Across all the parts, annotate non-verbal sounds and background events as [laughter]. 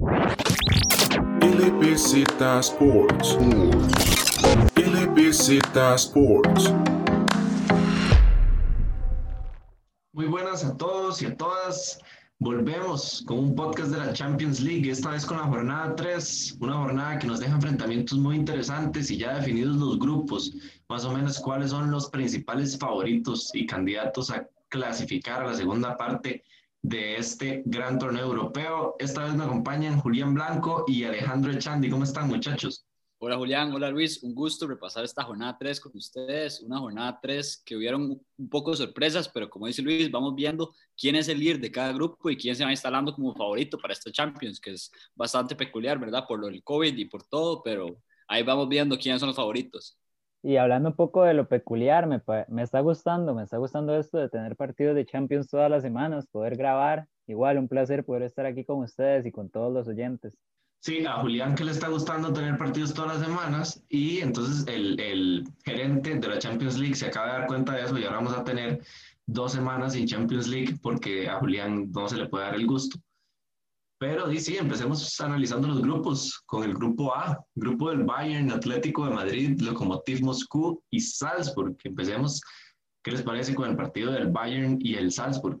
LBZ Sports. LBZ Sports. Muy buenas a todos y a todas. Volvemos con un podcast de la Champions League, esta vez con la jornada 3, una jornada que nos deja enfrentamientos muy interesantes y ya definidos los grupos, más o menos cuáles son los principales favoritos y candidatos a clasificar a la segunda parte de este gran torneo europeo. Esta vez me acompañan Julián Blanco y Alejandro Echandi. ¿Cómo están muchachos? Hola Julián, hola Luis, un gusto repasar esta jornada 3 con ustedes, una jornada 3 que hubieron un poco de sorpresas, pero como dice Luis, vamos viendo quién es el líder de cada grupo y quién se va instalando como favorito para esta Champions, que es bastante peculiar, ¿verdad? Por lo del COVID y por todo, pero ahí vamos viendo quiénes son los favoritos. Y hablando un poco de lo peculiar, me, me está gustando, me está gustando esto de tener partidos de Champions todas las semanas, poder grabar. Igual, un placer poder estar aquí con ustedes y con todos los oyentes. Sí, a Julián que le está gustando tener partidos todas las semanas y entonces el, el, gerente de la Champions League se acaba de dar cuenta de eso y ahora vamos a tener dos semanas sin Champions League porque a Julián no se le puede dar el gusto. Pero sí, empecemos analizando los grupos con el grupo A, grupo del Bayern, Atlético de Madrid, Lokomotiv Moscú y Salzburg. Empecemos, ¿qué les parece con el partido del Bayern y el Salzburg?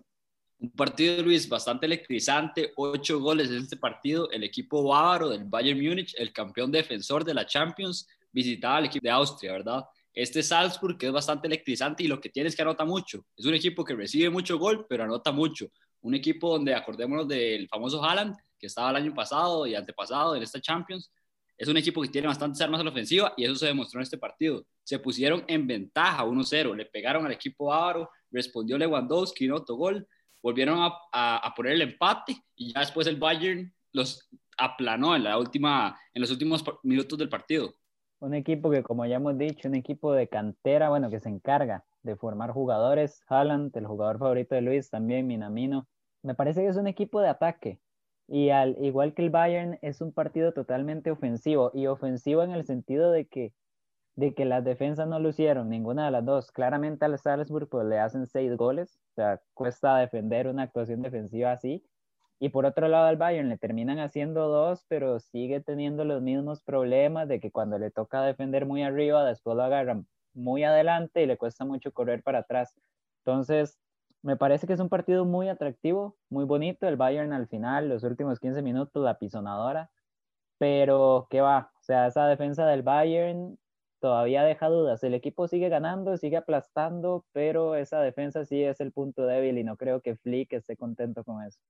Un partido, Luis, bastante electrizante, ocho goles en este partido. El equipo bávaro del Bayern Múnich, el campeón defensor de la Champions, visitaba al equipo de Austria, ¿verdad? Este Salzburg que es bastante electrizante y lo que tiene es que anota mucho. Es un equipo que recibe mucho gol, pero anota mucho. Un equipo donde, acordémonos del famoso Haaland, que estaba el año pasado y antepasado en esta Champions. Es un equipo que tiene bastantes armas en la ofensiva y eso se demostró en este partido. Se pusieron en ventaja 1-0, le pegaron al equipo bávaro, respondió Lewandowski, no gol volvieron a, a, poner el empate y ya después el Bayern los aplanó en, la última, en los últimos minutos del partido. Un equipo que, como ya hemos dicho, un equipo de cantera, bueno, que se encarga de formar jugadores. Haaland, el jugador favorito de Luis, también Minamino. Me parece que es un equipo de ataque. Y al igual que el Bayern, es un partido totalmente ofensivo. Y ofensivo en el sentido de que de que las defensas no lo hicieron, ninguna de las dos. Claramente al Salzburg pues, le hacen seis goles, o sea, cuesta defender una actuación defensiva así. Y por otro lado al Bayern le terminan haciendo dos, pero sigue teniendo los mismos problemas de que cuando le toca defender muy arriba, después lo agarran muy adelante y le cuesta mucho correr para atrás. Entonces, me parece que es un partido muy atractivo, muy bonito. El Bayern al final, los últimos 15 minutos, la pisonadora. Pero, ¿qué va? O sea, esa defensa del Bayern todavía deja dudas. El equipo sigue ganando, sigue aplastando, pero esa defensa sí es el punto débil y no creo que Flick esté contento con eso.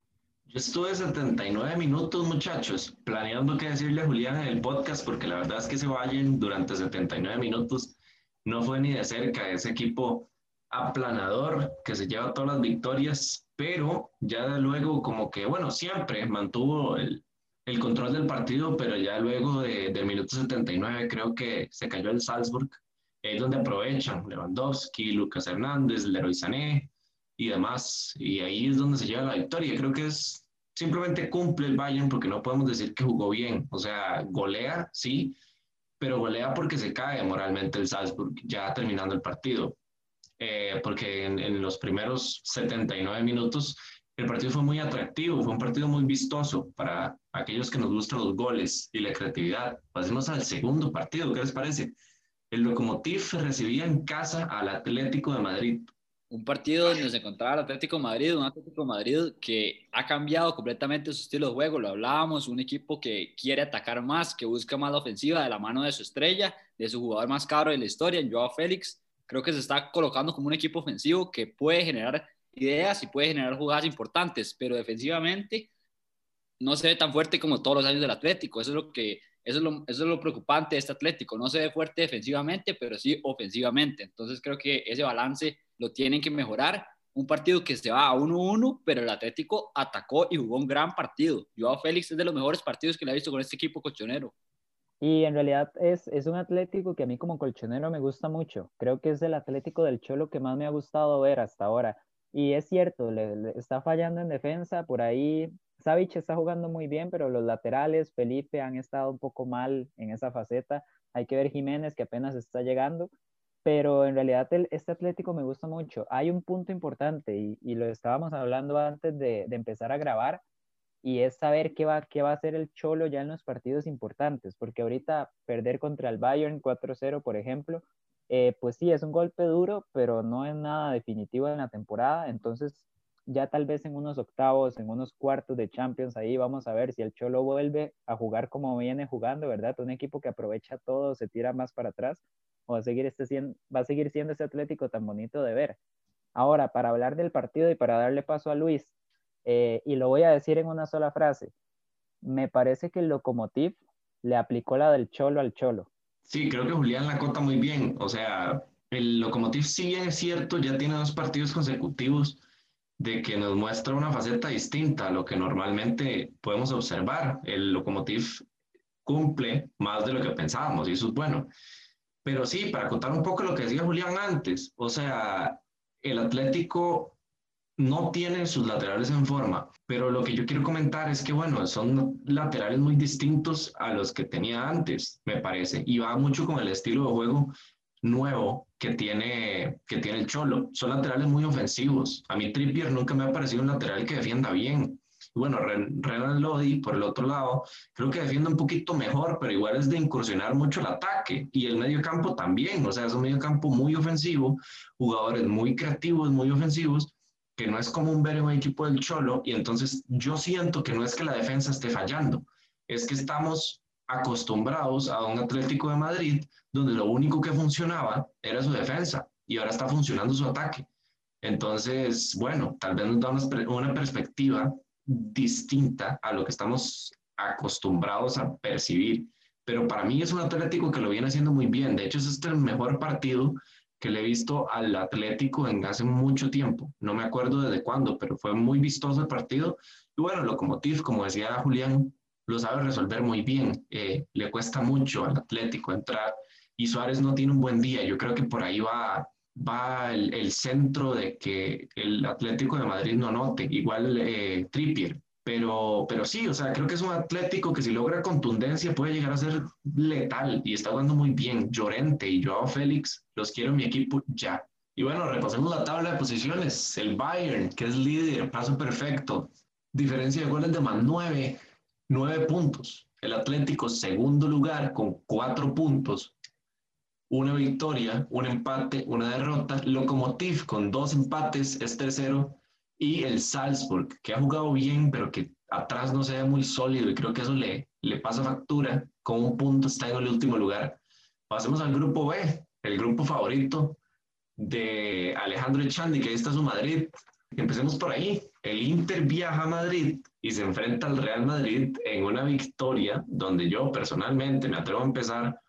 Yo estuve 79 minutos, muchachos, planeando qué decirle a Julián en el podcast, porque la verdad es que se vayan durante 79 minutos no fue ni de cerca ese equipo aplanador que se lleva todas las victorias, pero ya luego como que, bueno, siempre mantuvo el, el control del partido, pero ya luego de, del minuto 79 creo que se cayó el Salzburg, es donde aprovechan Lewandowski, Lucas Hernández, Leroy Sané y demás, y ahí es donde se lleva la victoria. Creo que es simplemente cumple el Bayern porque no podemos decir que jugó bien, o sea, golea, sí, pero golea porque se cae moralmente el Salzburg ya terminando el partido. Eh, porque en, en, los primeros 79 minutos el partido fue muy atractivo, fue un partido muy vistoso para aquellos que nos gustan los goles y la creatividad. Pasemos al segundo partido, ¿qué les parece? El Lokomotiv recibía en casa al Atlético de Madrid. Un partido donde se encontraba el Atlético Madrid, un Atlético Madrid que ha cambiado completamente su estilo de juego, lo hablábamos, un equipo que quiere atacar más, que busca más la ofensiva de la mano de su estrella, de su jugador más caro de la historia, en Joao Félix. Creo que se está colocando como un equipo ofensivo que puede generar ideas y puede generar jugadas importantes, pero defensivamente no se ve tan fuerte como todos los años del Atlético. Eso es lo que eso es lo, eso es lo preocupante de este Atlético. No se ve fuerte defensivamente, pero sí ofensivamente. Entonces creo que ese balance lo tienen que mejorar. Un partido que se va a 1-1, pero el Atlético atacó y jugó un gran partido. Joao Félix es de los mejores partidos que le he visto con este equipo colchonero. Y en realidad es, es un Atlético que a mí como colchonero me gusta mucho. Creo que es el Atlético del Cholo que más me ha gustado ver hasta ahora. Y es cierto, le, está fallando en defensa, por ahí Savic está jugando muy bien, pero los laterales, Felipe, han estado un poco mal en esa faceta. Hay que ver Jiménez, que apenas está llegando, pero en realidad este Atlético me gusta mucho. Hay un punto importante y, lo estábamos hablando antes de, de, empezar a grabar, y es saber qué va, qué va a hacer el Cholo ya en los partidos importantes, porque ahorita perder contra el Bayern 4-0, por ejemplo, eh, pues sí, es un golpe duro, pero no es nada definitivo en la temporada, entonces ya tal vez en unos octavos, en unos cuartos de Champions, ahí vamos a ver si el Cholo vuelve a jugar como viene jugando, ¿verdad? Un equipo que aprovecha todo, se tira más para atrás, va a seguir, este, va a seguir siendo ese Atlético tan bonito de ver. Ahora, para hablar del partido y para darle paso a Luis, eh, y lo voy a decir en una sola frase, me parece que el Locomotiv le aplicó la del Cholo al Cholo. Sí, creo que Julián la cota muy bien. O sea, el Locomotiv, si bien es cierto, ya tiene dos partidos consecutivos de que nos muestra una faceta distinta a lo que normalmente podemos observar. El Locomotiv cumple más de lo que pensábamos y eso es bueno. Pero sí, para contar un poco lo que decía Julián antes, o sea, el Atlético no tiene sus laterales en forma, pero lo que yo quiero comentar es que, bueno, son laterales muy distintos a los que tenía antes, me parece, y va mucho con el estilo de juego nuevo que tiene, que tiene el Cholo. Son laterales muy ofensivos. A mí Trippier nunca me ha parecido un lateral que defienda bien. Y bueno, Renan Lodi, por el otro lado, creo que defiende un poquito mejor, pero igual es de incursionar mucho el ataque. Y el medio campo también, o sea, es un medio campo muy ofensivo, jugadores muy creativos, muy ofensivos, que no es común ver en un equipo del Cholo. Y entonces yo siento que no es que la defensa esté fallando, es que estamos acostumbrados a un Atlético de Madrid donde lo único que funcionaba era su defensa y ahora está funcionando su ataque. Entonces, bueno, tal vez nos da una, perspectiva distinta a lo que estamos acostumbrados a percibir. Pero para mí es un Atlético que lo viene haciendo muy bien. De hecho, es este el mejor partido que le he visto al Atlético en hace mucho tiempo. No me acuerdo desde cuándo, pero fue muy vistoso el partido. Y bueno, Locomotiv, como decía Julián, lo sabe resolver muy bien. Eh, le cuesta mucho al Atlético entrar y Suárez no tiene un buen día. Yo creo que por ahí va, va el, centro de que el Atlético de Madrid no note, igual eh, Trippier. Pero, pero sí, o sea, creo que es un Atlético que si logra contundencia puede llegar a ser letal y está jugando muy bien. Llorente y Joao Félix, los quiero en mi equipo ya. Y bueno, repasemos la tabla de posiciones. El Bayern, que es líder, paso perfecto. Diferencia de goles de más nueve nueve puntos. El Atlético, segundo lugar, con cuatro puntos. Una victoria, un empate, una derrota. Lokomotiv, con dos empates, es tercero. Y el Salzburg, que ha jugado bien, pero que atrás no se ve muy sólido. Y creo que eso le, le pasa factura. Con un punto está en el último lugar. Pasemos al grupo B, el grupo favorito de Alejandro Echandi, que ahí está su Madrid. Empecemos por ahí. El Inter viaja a Madrid y se enfrenta al Real Madrid en una victoria donde yo personalmente me atrevo a empezar.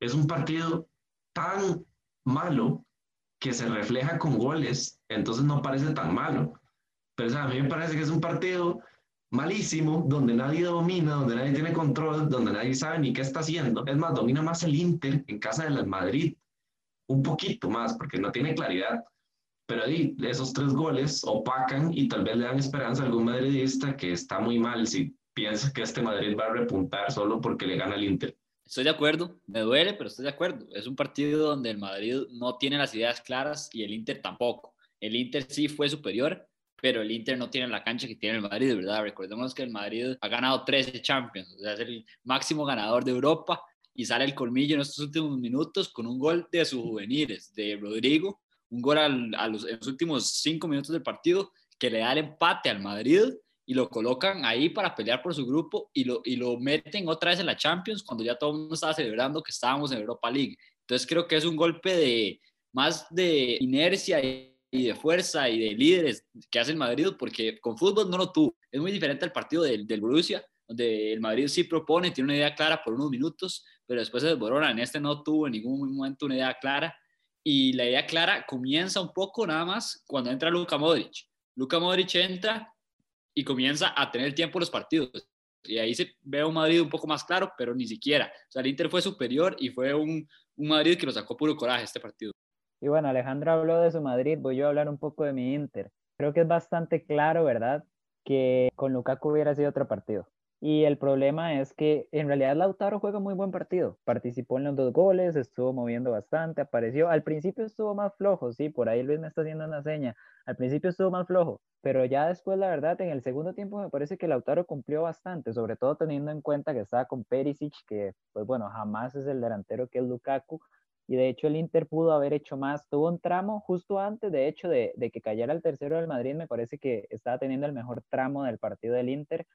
Es un partido tan malo que se refleja con goles, entonces no parece tan malo. Pero a mí me parece que es un partido malísimo, donde nadie domina, donde nadie tiene control, donde nadie sabe ni qué está haciendo. Es más, domina más el Inter en casa del Madrid, un poquito más, porque no tiene claridad. Pero ahí esos tres goles opacan y tal vez le dan esperanza a algún madridista que está muy mal si piensa que este Madrid va a repuntar solo porque le gana el Inter. Estoy de acuerdo, me duele, pero estoy de acuerdo. Es un partido donde el Madrid no tiene las ideas claras y el Inter tampoco. El Inter sí fue superior, pero el Inter no tiene la cancha que tiene el Madrid, ¿verdad? Recordemos que el Madrid ha ganado 13 Champions, o sea, es el máximo ganador de Europa y sale el colmillo en estos últimos minutos con un gol de sus juveniles, de Rodrigo, un gol a los, en los últimos cinco minutos del partido que le da el empate al Madrid y lo colocan ahí para pelear por su grupo y lo, y lo meten otra vez en la Champions cuando ya todo el mundo estaba celebrando que estábamos en Europa League. Entonces creo que es un golpe de más de inercia y, de fuerza y de líderes que hace el Madrid porque con fútbol no lo tuvo. Es muy diferente al partido del, del Borussia, donde el Madrid sí propone, tiene una idea clara por unos minutos, pero después se desborona. En este no tuvo en ningún momento una idea clara y la idea clara comienza un poco nada más cuando entra Luka Modric. Luka Modric entra y comienza a tener tiempo los partidos. Y ahí se ve un Madrid un poco más claro, pero ni siquiera. O sea, el Inter fue superior y fue un, un Madrid que lo sacó puro coraje este partido. Y bueno, Alejandro habló de su Madrid, voy yo a hablar un poco de mi Inter. Creo que es bastante claro, ¿verdad? Que con Lukaku hubiera sido otro partido. Y el problema es que en realidad Lautaro juega muy buen partido. Participó en los dos goles, estuvo moviendo bastante, apareció. Al principio estuvo más flojo, sí, por ahí Luis me está haciendo una seña. Al principio estuvo más flojo, pero ya después, la verdad, en el segundo tiempo me parece que Lautaro cumplió bastante, sobre todo teniendo en cuenta que estaba con Perisic, que, pues bueno, jamás es el delantero que es Lukaku. Y de hecho el Inter pudo haber hecho más. Tuvo un tramo justo antes, de hecho, de, de que cayera el tercero del Madrid. Me parece que estaba teniendo el mejor tramo del partido del Inter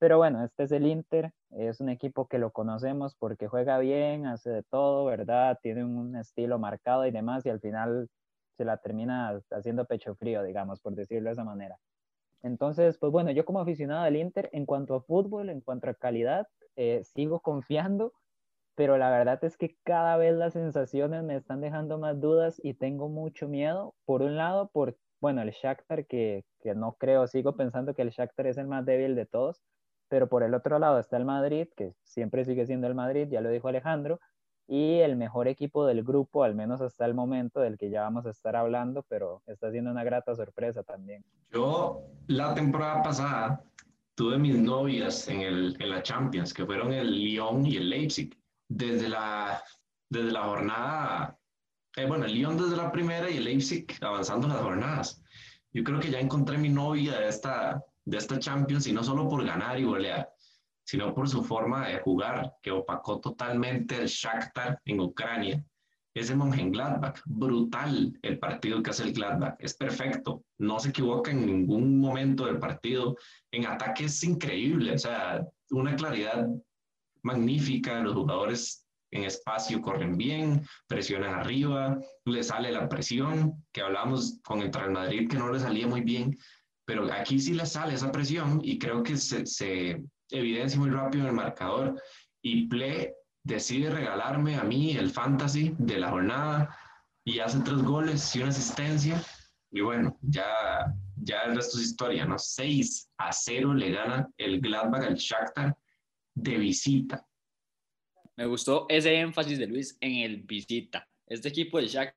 pero bueno, este es el Inter, es un equipo que lo conocemos porque juega bien, hace de todo, ¿verdad? Tiene un estilo marcado y demás, y al final se la termina haciendo pecho frío, digamos, por decirlo de esa manera. Entonces, pues bueno, yo como aficionado del Inter, en cuanto a fútbol, en cuanto a calidad, eh, sigo confiando, pero la verdad es que cada vez las sensaciones me están dejando más dudas y tengo mucho miedo. Por un lado, por, bueno, el Shakhtar, que, que no creo, sigo pensando que el Shakhtar es el más débil de todos, pero por el otro lado está el Madrid, que siempre sigue siendo el Madrid, ya lo dijo Alejandro, y el mejor equipo del grupo, al menos hasta el momento, del que ya vamos a estar hablando, pero está siendo una grata sorpresa también. Yo la temporada pasada tuve mis novias en, el, en la Champions, que fueron el Lyon y el Leipzig. Desde la, desde la jornada, eh, bueno, el Lyon desde la primera y el Leipzig avanzando las jornadas. Yo creo que ya encontré mi novia de esta, de esta Champions y no solo por ganar y golear, sino por su forma de jugar, que opacó totalmente el Shakhtar en Ucrania. Ese Mönchengladbach, brutal el partido que hace el Gladbach, es perfecto, no se equivoca en ningún momento del partido, en ataque es increíble, o sea, una claridad magnífica, los jugadores en espacio corren bien, presionan arriba, le sale la presión, que hablamos con el Real Madrid que no le salía muy bien, pero aquí sí le sale esa presión y creo que se, se evidencia muy rápido en el marcador y Ple decide regalarme a mí el fantasy de la jornada y hace tres goles y una asistencia y bueno, ya, ya el resto es historia, ¿no? 6 a 0 le gana el Gladbach al Shakhtar de visita. Me gustó ese énfasis de Luis en el visita. Este equipo del Shakhtar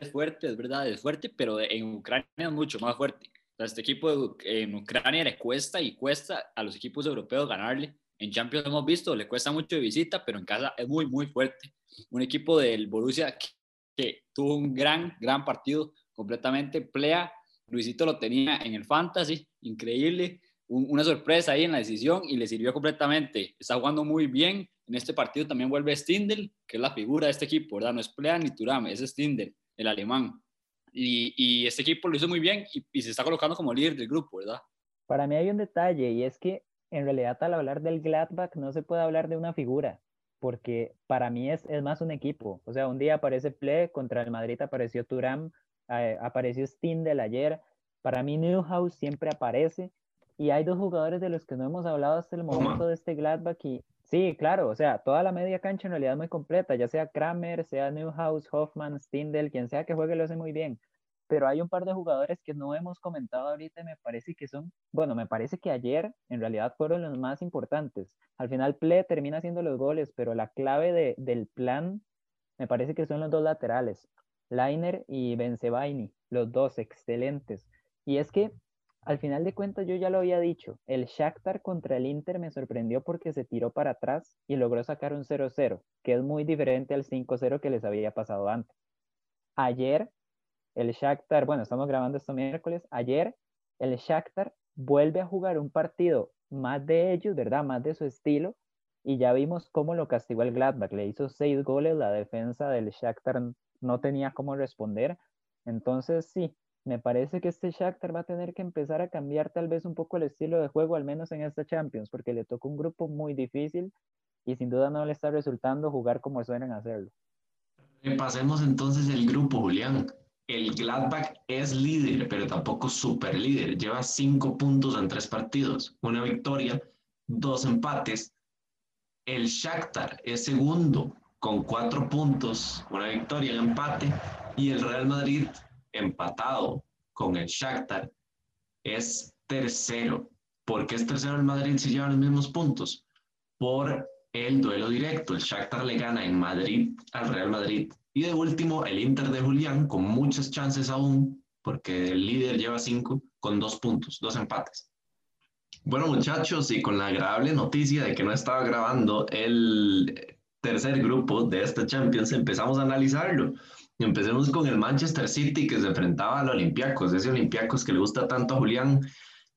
es fuerte, es verdad, es fuerte, pero en Ucrania es mucho más fuerte este equipo en Ucrania le cuesta y cuesta a los equipos europeos ganarle. En Champions hemos visto, le cuesta mucho de visita, pero en casa es muy, muy fuerte. Un equipo del Borussia que, tuvo un gran, gran partido, completamente plea. Luisito lo tenía en el Fantasy, increíble. una sorpresa ahí en la decisión y le sirvió completamente. Está jugando muy bien. En este partido también vuelve Stindl, que es la figura de este equipo, ¿verdad? No es Plea ni Turam, es Stindl, el alemán. Y, este equipo lo hizo muy bien y, se está colocando como líder del grupo, ¿verdad? Para mí hay un detalle y es que en realidad al hablar del Gladbach no se puede hablar de una figura, porque para mí es, es más un equipo. O sea, un día aparece Ple, contra el Madrid apareció Turam, eh, apareció Stindel ayer. Para mí Newhouse siempre aparece y hay dos jugadores de los que no hemos hablado hasta el momento de este Gladbach y Sí, claro, o sea, toda la media cancha en realidad muy completa, ya sea Kramer, sea Newhouse, Hoffman, Stindel, quien sea que juegue lo hace muy bien. Pero hay un par de jugadores que no hemos comentado ahorita y me parece que son, bueno, me parece que ayer en realidad fueron los más importantes. Al final Ple termina haciendo los goles, pero la clave de, del plan me parece que son los dos laterales, Lainer y Benzebaini, los dos excelentes. Y es que al final de cuentas yo ya lo había dicho, el Shakhtar contra el Inter me sorprendió porque se tiró para atrás y logró sacar un 0-0, que es muy diferente al 5-0 que les había pasado antes. Ayer el Shakhtar, bueno, estamos grabando esto miércoles, ayer el Shakhtar vuelve a jugar un partido más de ellos, ¿verdad? Más de su estilo y ya vimos cómo lo castigó el Gladbach, le hizo seis goles, la defensa del Shakhtar no tenía cómo responder. Entonces, sí, me parece que este Shakhtar va a tener que empezar a cambiar tal vez un poco el estilo de juego, al menos en esta Champions, porque le tocó un grupo muy difícil y sin duda no le está resultando jugar como suelen hacerlo. Pasemos entonces el grupo, Julián. El Gladbach es líder, pero tampoco super líder. Lleva cinco puntos en tres partidos, una victoria, dos empates. El Shakhtar es segundo con cuatro puntos, una victoria, un empate. Y el Real Madrid empatado con el Shakhtar, es tercero. ¿Por qué es tercero el Madrid si llevan los mismos puntos? Por el duelo directo. El Shakhtar le gana en Madrid al Real Madrid. Y de último, el Inter de Julián, con muchas chances aún, porque el líder lleva cinco, con dos puntos, dos empates. Bueno, muchachos, y con la agradable noticia de que no estaba grabando el tercer grupo de este Champions, empezamos a analizarlo. Empecemos con el Manchester City que se enfrentaba al Olympiacos, ese Olympiacos que le gusta tanto a Julián,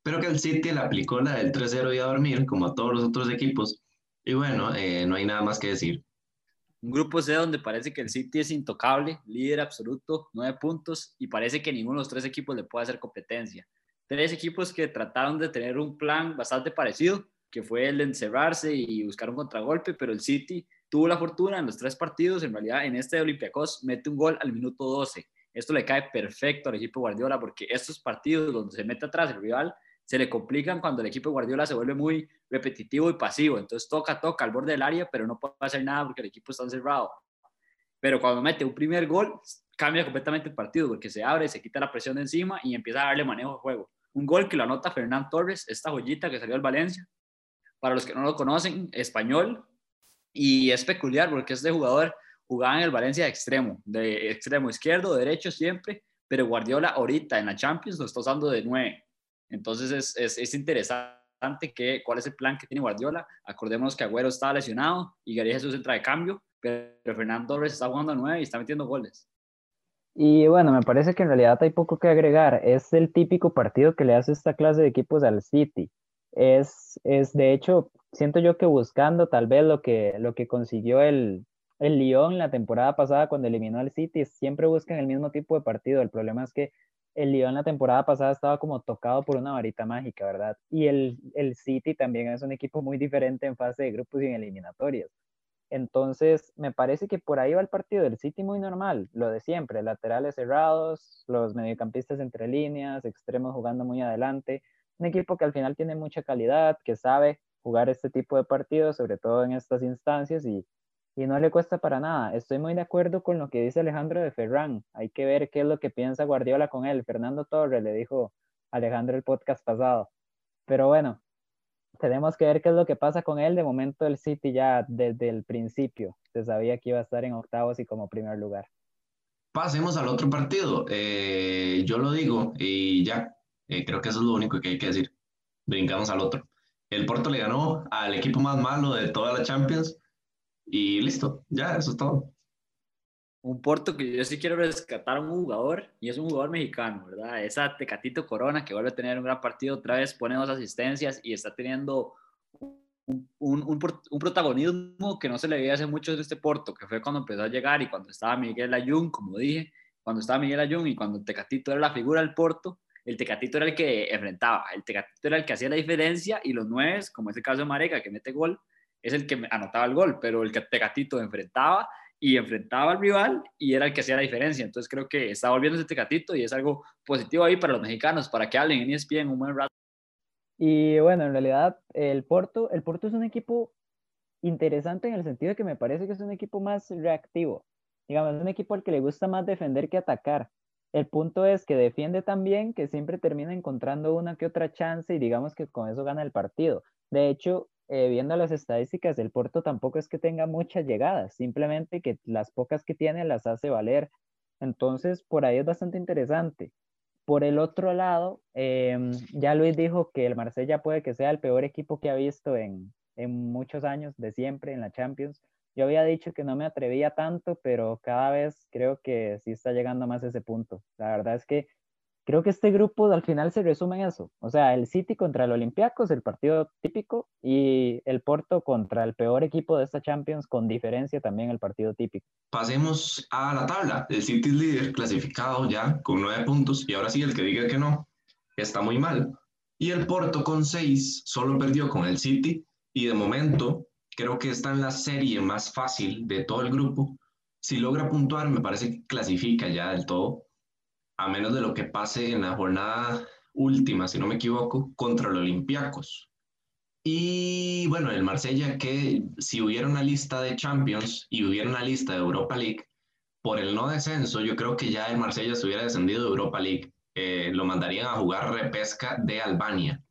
pero que el City le aplicó la del 3-0 y a dormir, como a todos los otros equipos. Y bueno, eh, no hay nada más que decir. Un grupo C donde parece que el City es intocable, líder absoluto, nueve puntos, y parece que ninguno de los tres equipos le puede hacer competencia. Tres equipos que trataron de tener un plan bastante parecido, que fue el de encerrarse y buscar un contragolpe, pero el City tuvo la fortuna en los tres partidos, en realidad en este de Olympiacos mete un gol al minuto 12. Esto le cae perfecto al equipo Guardiola porque estos partidos donde se mete atrás el rival se le complican cuando el equipo Guardiola se vuelve muy repetitivo y pasivo. Entonces toca, toca al borde del área, pero no puede hacer nada porque el equipo está encerrado. Pero cuando mete un primer gol, cambia completamente el partido porque se abre, se quita la presión de encima y empieza a darle manejo de juego. Un gol que lo anota Fernán Torres, esta joyita que salió del Valencia. Para los que no lo conocen, español. Y es peculiar porque este jugador jugaba en el Valencia de extremo, de extremo izquierdo, derecho siempre, pero Guardiola ahorita en la Champions lo está usando de nueve entonces es, es, es interesante que, cuál es el plan que tiene Guardiola. Acordémonos que Agüero está lesionado y Gary Jesús entra de cambio, pero Fernando Torres está jugando a 9 y está metiendo goles. Y bueno, me parece que en realidad hay poco que agregar. Es el típico partido que le hace esta clase de equipos al City. Es, es de hecho, siento yo que buscando tal vez lo que, lo que consiguió el, el Lyon la temporada pasada cuando eliminó al City, siempre buscan el mismo tipo de partido. El problema es que el Lyon la temporada pasada estaba como tocado por una varita mágica, ¿verdad? Y el, el City también es un equipo muy diferente en fase de grupos y en eliminatorias. Entonces, me parece que por ahí va el partido del City muy normal, lo de siempre, laterales cerrados, los mediocampistas entre líneas, extremos jugando muy adelante, un equipo que al final tiene mucha calidad, que sabe jugar este tipo de partidos, sobre todo en estas instancias, y y no le cuesta para nada. Estoy muy de acuerdo con lo que dice Alejandro de Ferran. Hay que ver qué es lo que piensa Guardiola con él. Fernando Torres le dijo Alejandro el podcast pasado. Pero bueno, tenemos que ver qué es lo que pasa con él. De momento el City ya desde el principio se sabía que iba a estar en octavos y como primer lugar. Pasemos al otro partido. Eh, yo lo digo y ya, eh, creo que eso es lo único que hay que decir. Brincamos al otro. El Porto le ganó al equipo más malo de toda la Champions y listo, ya, eso es todo. Un Porto que yo sí quiero rescatar a un jugador, y es un jugador mexicano, ¿verdad? Esa Tecatito Corona que vuelve a tener un gran partido, otra vez pone dos asistencias y está teniendo un, protagonismo que no se le veía hace mucho en este Porto, que fue cuando empezó a llegar y cuando estaba Miguel Ayun, como dije, cuando estaba Miguel Ayun y cuando Tecatito era la figura del Porto, el Tecatito era el que enfrentaba, el Tecatito era el que hacía la diferencia y los nueve, como es el caso de Mareca, que mete gol, es el que anotaba el gol, pero el Tecatito enfrentaba y enfrentaba al rival y era el que hacía la diferencia. Entonces creo que está volviendo ese Tecatito y es algo positivo ahí para los mexicanos, para que hablen en ESPN un buen rato. Y bueno, en realidad el Porto, el Porto es un equipo interesante en el sentido de que me parece que es un equipo más reactivo. Digamos, es un equipo al que le gusta más defender que atacar. El punto es que defiende tan bien que siempre termina encontrando una que otra chance y digamos que con eso gana el partido. De hecho, eh, viendo las estadísticas del Porto tampoco es que tenga muchas llegadas, simplemente que las pocas que tiene las hace valer. Entonces, por ahí es bastante interesante. Por el otro lado, em, ya Luis dijo que el Marsella puede que sea el peor equipo que ha visto en, en muchos años, de siempre, en la Champions. Yo había dicho que no me atrevía tanto, pero cada vez creo que sí está llegando más a ese punto. La verdad es que creo que este grupo al final se resume en eso. O sea, el City contra el Olympiacos, el partido típico, y el Porto contra el peor equipo de esta Champions, con diferencia también el partido típico. Pasemos a la tabla. El City es líder, clasificado ya con nueve puntos, y ahora sí, el que diga que no, está muy mal. Y el Porto con seis solo perdió con el City, y de momento creo que está en la serie más fácil de todo el grupo. Si logra puntuar, me parece que clasifica ya del todo a menos de lo que pase en la jornada última, si no me equivoco, contra los Olympiacos. Y bueno, el Marsella, que si hubiera una lista de Champions y hubiera una lista de Europa League, por el no descenso, yo creo que ya el Marsella se hubiera descendido de Europa League. Eh, lo mandarían a jugar repesca de Albania.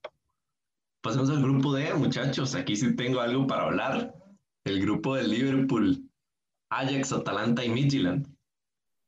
Pasemos al grupo D, muchachos. Aquí sí tengo algo para hablar. El grupo de Liverpool, Ajax, Atalanta y Midtjylland.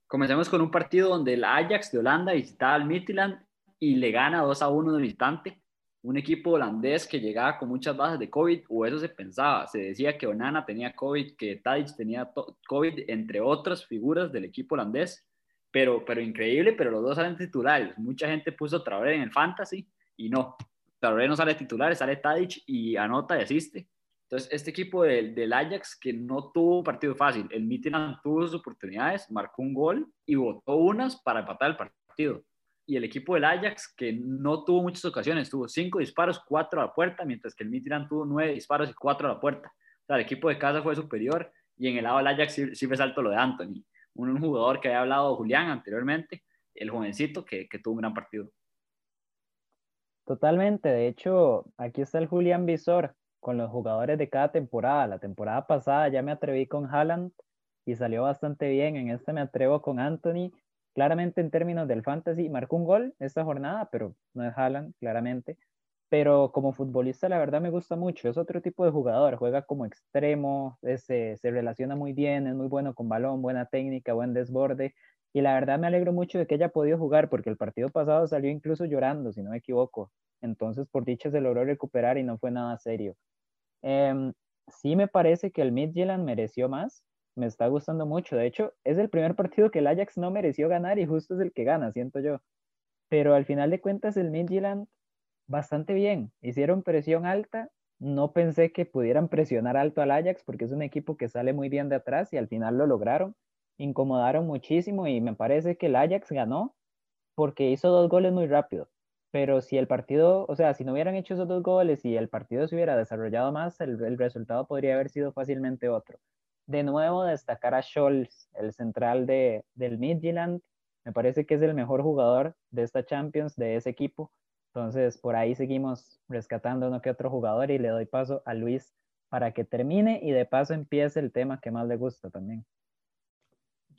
Comencemos con un partido donde el Ajax de Holanda visitaba al Midtjylland y le gana 2 a 1 de visitante. un equipo holandés que llegaba con muchas bajas de COVID, o eso se pensaba. Se decía que Onana tenía COVID, que Tadic tenía COVID, entre otras figuras del equipo holandés. Pero, pero increíble, pero los dos salen titulares. Mucha gente puso Traoré en el Fantasy y no. Traoré no sale titular, sale Tadic y anota y asiste. Entonces, este equipo del, del Ajax, que no tuvo un partido fácil, el Midtjylland tuvo sus oportunidades, marcó un gol y votó unas para empatar el partido y el equipo del Ajax, que no tuvo muchas ocasiones, tuvo cinco disparos, cuatro a la puerta, mientras que el Midtjylland tuvo nueve disparos y cuatro a la puerta. O sea, el equipo de casa fue superior y en el lado del Ajax sí, sí salto lo de Anthony, un, jugador que había hablado Julián anteriormente, el jovencito que, que tuvo un gran partido. Totalmente, de hecho, aquí está el Julián Visor con los jugadores de cada temporada. La temporada pasada ya me atreví con Haaland y salió bastante bien. En este me atrevo con Anthony claramente en términos del fantasy, marcó un gol esta jornada, pero no es Haaland, claramente. Pero como futbolista, la verdad me gusta mucho. Es otro tipo de jugador, juega como extremo, se relaciona muy bien, es muy bueno con balón, buena técnica, buen desborde. Y la verdad me alegro mucho de que haya podido jugar, porque el partido pasado salió incluso llorando, si no me equivoco. Entonces, por dicha, se logró recuperar y no fue nada serio. Em, sí me parece que el Midtjylland mereció más, me está gustando mucho. De hecho, es el primer partido que el Ajax no mereció ganar y justo es el que gana, siento yo. Pero al final de cuentas, el Midtjylland bastante bien. Hicieron presión alta. No pensé que pudieran presionar alto al Ajax porque es un equipo que sale muy bien de atrás y al final lo lograron. Incomodaron muchísimo y me parece que el Ajax ganó porque hizo dos goles muy rápido. Pero si el partido, o sea, si no hubieran hecho esos dos goles y el partido se hubiera desarrollado más, el, el resultado podría haber sido fácilmente otro de nuevo destacar a Scholz, el central de, del Midtjylland. Me parece que es el mejor jugador de esta Champions, de ese equipo. Entonces, por ahí seguimos rescatando uno que otro jugador y le doy paso a Luis para que termine y de paso empiece el tema que más le gusta también.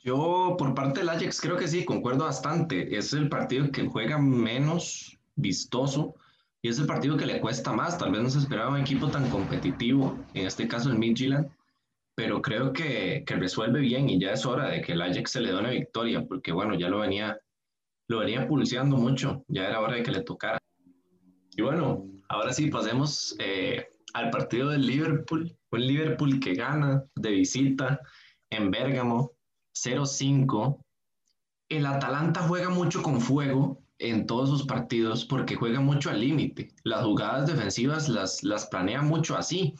Yo, por parte del Ajax, creo que sí, concuerdo bastante. Es el partido que juega menos vistoso y es el partido que le cuesta más. Tal vez no se esperaba un equipo tan competitivo, en este caso el Midtjylland, pero creo que, que, resuelve bien y ya es hora de que el Ajax se le dé una victoria, porque bueno, ya lo venía, lo venía pulseando mucho, ya era hora de que le tocara. Y bueno, ahora sí, pasemos eh, al partido del Liverpool, un Liverpool que gana de visita en Bérgamo 0-5. El Atalanta juega mucho con fuego en todos sus partidos porque juega mucho al límite. Las jugadas defensivas las, las planea mucho así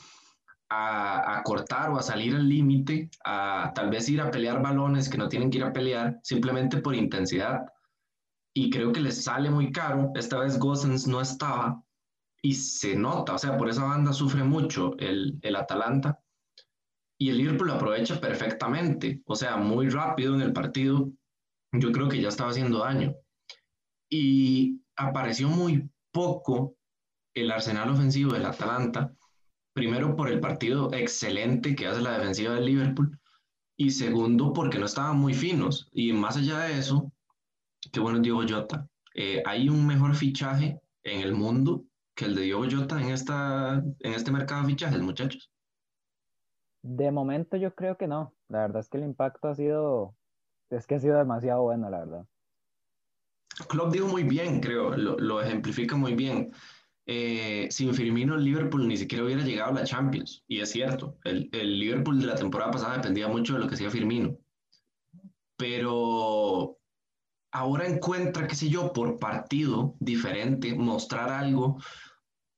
a, cortar o a salir al límite, a tal vez ir a pelear balones que no tienen que ir a pelear simplemente por intensidad. Y creo que les sale muy caro. Esta vez Gosens no estaba y se nota, o sea, por esa banda sufre mucho el, el Atalanta. Y el Liverpool lo aprovecha perfectamente, o sea, muy rápido en el partido. Yo creo que ya estaba haciendo daño. Y apareció muy poco el arsenal ofensivo del Atalanta primero por el partido excelente que hace la defensiva del Liverpool y segundo porque no estaban muy finos. Y más allá de eso, qué bueno Diego Jota. Eh, hay un mejor fichaje en el mundo que el de Diego Jota en, esta, en este mercado de fichajes, muchachos. De momento yo creo que no. La verdad es que el impacto ha sido, es que ha sido demasiado bueno, la verdad. Klopp dijo muy bien, creo, lo, ejemplifica muy bien. Eh, sin Firmino el Liverpool ni siquiera hubiera llegado a la Champions. Y es cierto, el, el, Liverpool de la temporada pasada dependía mucho de lo que hacía Firmino. Pero ahora encuentra, qué sé yo, por partido diferente, mostrar algo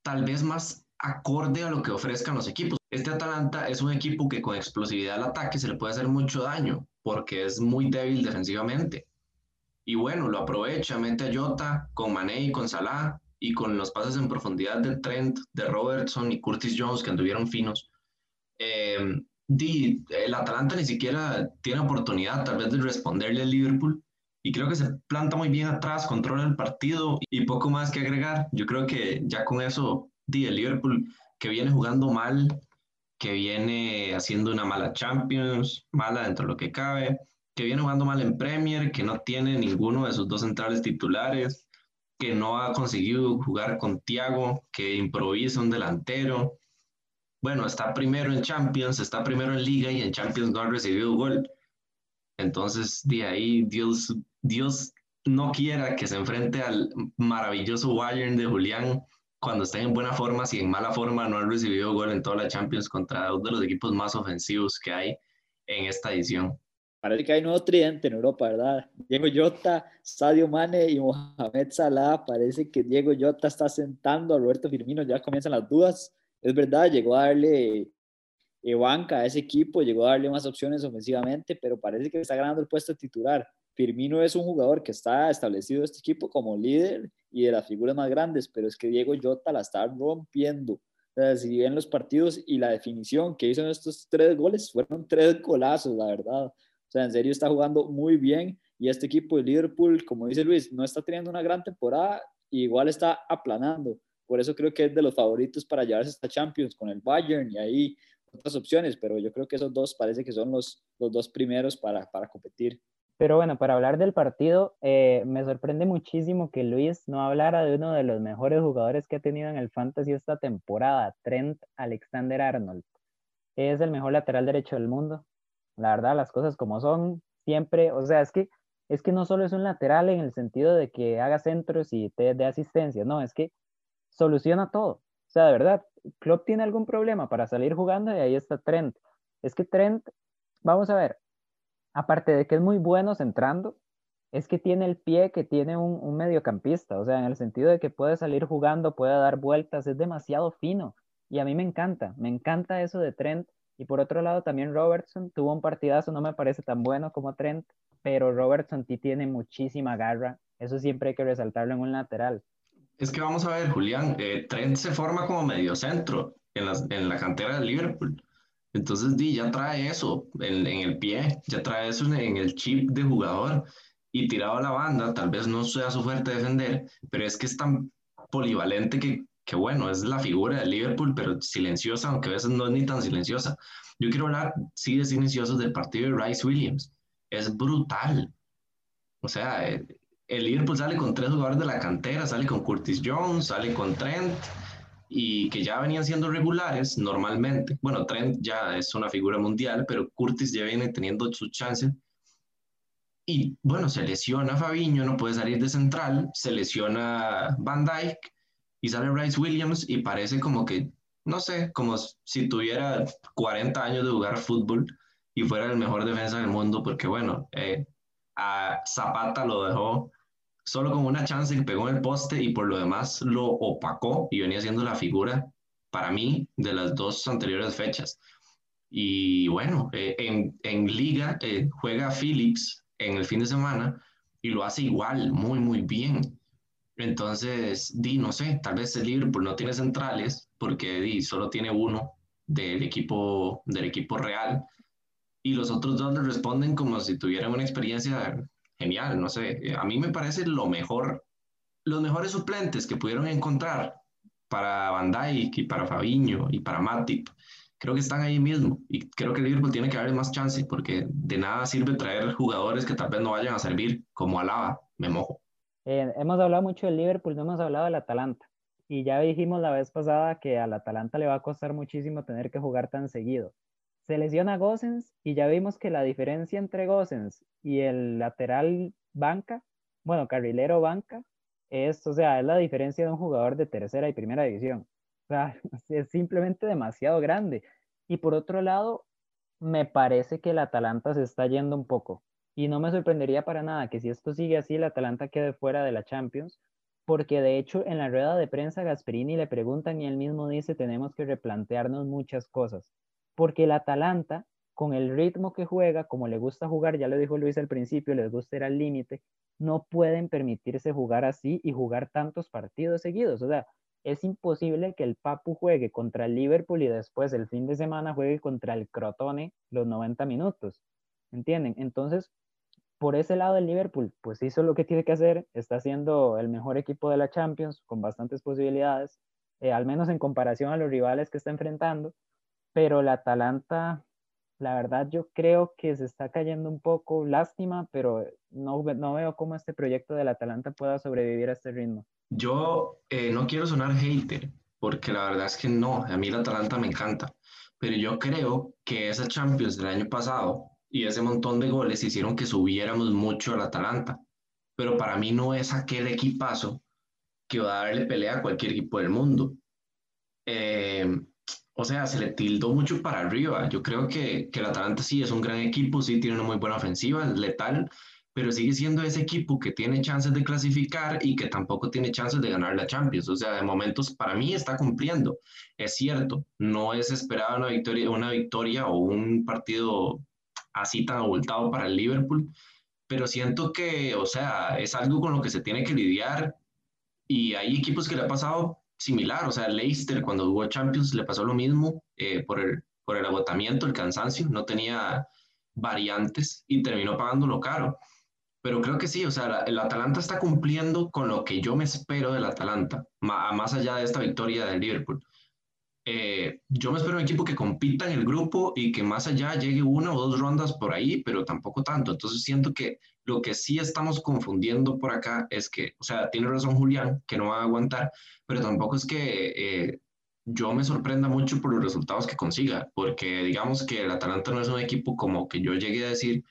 tal vez más acorde a lo que ofrezcan los equipos. Este Atalanta es un equipo que con explosividad al ataque se le puede hacer mucho daño porque es muy débil defensivamente. Y bueno, lo aprovecha, mete a Jota con Mané y con Salah y con los pases en profundidad de Trent, de Robertson y Curtis Jones que anduvieron finos, eh, el Atalanta ni siquiera tiene oportunidad tal vez de responderle al Liverpool y creo que se planta muy bien atrás, controla el partido y poco más que agregar. Yo creo que ya con eso, di, el Liverpool que viene jugando mal, que viene haciendo una mala Champions, mala dentro de lo que cabe, que viene jugando mal en Premier, que no tiene ninguno de sus dos centrales titulares, que no ha conseguido jugar con Thiago, que improvisa un delantero. Bueno, está primero en Champions, está primero en Liga y en Champions no ha recibido gol. Entonces, de ahí Dios, Dios no quiera que se enfrente al maravilloso Bayern de Julián cuando estén en buena forma, si en mala forma no han recibido gol en toda la Champions contra dos de los equipos más ofensivos que hay en esta edición. Parece que hay nuevo tridente en Europa, ¿verdad? Diego Jota, Sadio Mane y Mohamed Salah. Parece que Diego Jota está sentando a Roberto Firmino, ya comienzan las dudas. Es verdad, llegó a darle eh, banca a ese equipo, llegó a darle más opciones ofensivamente, pero parece que está ganando el puesto titular. Firmino es un jugador que está establecido este equipo como líder y de las figuras más grandes, pero es que Diego Jota la está rompiendo. O sea, si bien los partidos y la definición que hizo en estos tres goles fueron tres golazos, la verdad. O sea, en serio está jugando muy bien y este equipo de Liverpool, como dice Luis, no está teniendo una gran temporada y igual está aplanando. Por eso creo que es de los favoritos para llevarse esta Champions con el Bayern y ahí otras opciones, pero yo creo que esos dos parece que son los, los dos primeros para, para competir. Pero bueno, para hablar del partido, eh, me sorprende muchísimo que Luis no hablara de uno de los mejores jugadores que ha tenido en el Fantasy esta temporada, Trent Alexander Arnold. Es el mejor lateral derecho del mundo. La verdad, las cosas como son, siempre, o sea, es que, es que no solo es un lateral en el sentido de que haga centros y te dé asistencia, no, es que soluciona todo. O sea, de verdad, Klopp tiene algún problema para salir jugando y ahí está Trent. Es que Trent, vamos a ver, aparte de que es muy bueno centrando, es que tiene el pie que tiene un, mediocampista, o sea, en el sentido de que puede salir jugando, puede dar vueltas, es demasiado fino. Y a mí me encanta, me encanta eso de Trent. Y por otro lado, también Robertson tuvo un partidazo, no me parece tan bueno como Trent, pero Robertson tiene muchísima garra. Eso siempre hay que resaltarlo en un lateral. Es que vamos a ver, Julián, eh, Trent se forma como mediocentro en, en la cantera de Liverpool. Entonces, di, ya trae eso en, el pie, ya trae eso en, el chip de jugador y tirado a la banda, tal vez no sea su fuerte defender, pero es que es tan polivalente que, que, bueno, es la figura de Liverpool, pero silenciosa, aunque a veces no es ni tan silenciosa. Yo quiero hablar, sí, de silenciosos del partido de Rice Williams. Es brutal. O sea, eh, el Liverpool sale con tres jugadores de la cantera, sale con Curtis Jones, sale con Trent, y que ya venían siendo regulares normalmente. Bueno, Trent ya es una figura mundial, pero Curtis ya viene teniendo sus chances. Y bueno, se lesiona Fabiño, no puede salir de central, se lesiona Van Dyke y sale Bryce Williams y parece como que, no sé, como si tuviera 40 años de jugar fútbol y fuera el mejor defensa del mundo, porque bueno, eh, a Zapata lo dejó solo con una chance que pegó en el poste y por lo demás lo opacó y venía siendo la figura para mí de las dos anteriores fechas. Y bueno, eh, en, en, liga eh, juega Phillips en el fin de semana y lo hace igual, muy, muy bien. Entonces, di, no sé, tal vez el Liverpool no tiene centrales porque di, solo tiene uno del equipo, del equipo real y los otros dos le responden como si tuvieran una experiencia genial, no sé, eh, a mí me parece lo mejor, los mejores suplentes que pudieron encontrar para Van Dijk y para Fabiño y para Matip, creo que están ahí mismo. Y creo que Liverpool tiene que darle más chance porque de nada sirve traer jugadores que tal vez no vayan a servir como Alaba, me mojo. Eh, hemos hablado mucho del Liverpool, no hemos hablado del Atalanta. Y ya dijimos la vez pasada que al Atalanta le va a costar muchísimo tener que jugar tan seguido se lesiona Gosens y ya vimos que la diferencia entre Gosens y el lateral banca, bueno, carrilero banca, es, o sea, es la diferencia de un jugador de tercera y primera división. O sea, [laughs] es simplemente demasiado grande. Y por otro lado, me parece que el Atalanta se está yendo un poco. Y no me sorprendería para nada que si esto sigue así, el Atalanta quede fuera de la Champions, porque de hecho en la rueda de prensa Gasperini le preguntan y él mismo dice tenemos que replantearnos muchas cosas porque el Atalanta, con el ritmo que juega, como le gusta jugar, ya lo dijo Luis al principio, les gusta ir al límite, no pueden permitirse jugar así y jugar tantos partidos seguidos. O sea, es imposible que el Papu juegue contra el Liverpool y después el fin de semana juegue contra el Crotone los 90 minutos. ¿Entienden? Entonces, por ese lado el Liverpool, pues hizo lo que tiene que hacer, está siendo el mejor equipo de la Champions con bastantes posibilidades, eh, al menos en comparación a los rivales que está enfrentando, pero la Atalanta, la verdad yo creo que se está cayendo un poco, lástima, pero no, no veo cómo este proyecto del Atalanta pueda sobrevivir a este ritmo. Yo eh, no quiero sonar hater, porque la verdad es que no, a mí el Atalanta me encanta, pero yo creo que esa Champions del año pasado y ese montón de goles hicieron que subiéramos mucho al Atalanta, pero para mí no es aquel equipazo que va a darle pelea a cualquier equipo del mundo. Eh, o sea, se le tildó mucho para arriba. Yo creo que, que el Atalanta sí es un gran equipo, sí tiene una muy buena ofensiva, es letal, pero sigue siendo ese equipo que tiene chances de clasificar y que tampoco tiene chances de ganar la Champions. O sea, de momentos para mí está cumpliendo. Es cierto, no es esperada una victoria, una victoria o un partido así tan abultado para el Liverpool, pero siento que, o sea, es algo con lo que se tiene que lidiar y hay equipos que le ha pasado similar, o sea, Leicester cuando jugó Champions le pasó lo mismo eh, por, el, por el agotamiento, el cansancio, no tenía variantes y terminó pagándolo caro. Pero creo que sí, o sea, el Atalanta está cumpliendo con lo que yo me espero del Atalanta, más allá de esta victoria del Liverpool. Eh, yo me espero un equipo que compita en el grupo y que más allá llegue una o dos rondas por ahí, pero tampoco tanto. Entonces siento que lo que sí estamos confundiendo por acá es que, o sea, tiene razón Julián, que no va a aguantar, pero tampoco es que eh, yo me sorprenda mucho por los resultados que consiga, porque digamos que el Atalanta no es un equipo como que yo llegué a decir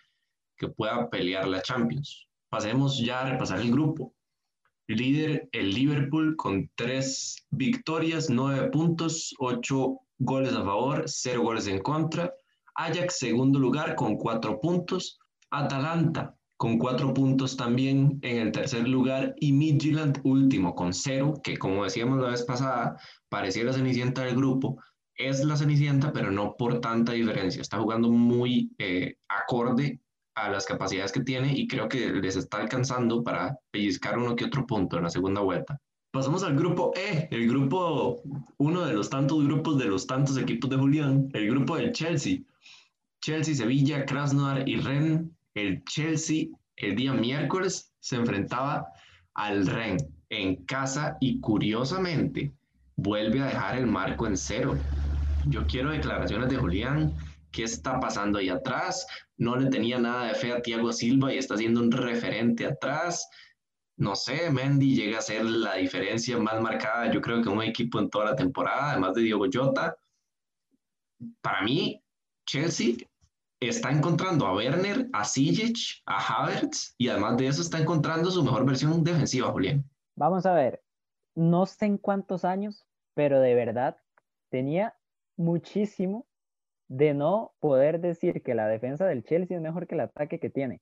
que pueda pelear la Champions. Pasemos ya a repasar el grupo. Líder el Liverpool con tres victorias, nueve puntos, ocho goles a favor, cero goles en contra. Ajax segundo lugar con cuatro puntos. Atalanta con cuatro puntos también en el tercer lugar y Midtjylland último con cero, que como decíamos la vez pasada, parecía la cenicienta del grupo. Es la cenicienta, pero no por tanta diferencia. Está jugando muy eh, acorde a las capacidades que tiene y creo que les está alcanzando para pellizcar uno que otro punto en la segunda vuelta. Pasamos al grupo E, el grupo, uno de los tantos grupos de los tantos equipos de Julián, el grupo del Chelsea. Chelsea, Sevilla, Krasnodar y Ren. El Chelsea el día miércoles se enfrentaba al Ren en casa y curiosamente vuelve a dejar el marco en cero. Yo quiero declaraciones de Julián qué está pasando ahí atrás. No le tenía nada de fe a Thiago Silva y está siendo un referente atrás. No sé, Mendy llega a ser la diferencia más marcada, yo creo que un equipo en toda la temporada, además de Diego Jota. Para mí, Chelsea está encontrando a Werner, a Sijic, a Havertz y además de eso está encontrando su mejor versión defensiva, Julián. Vamos a ver, no sé en cuántos años, pero de verdad tenía muchísimo de no poder decir que la defensa del Chelsea es mejor que el ataque que tiene.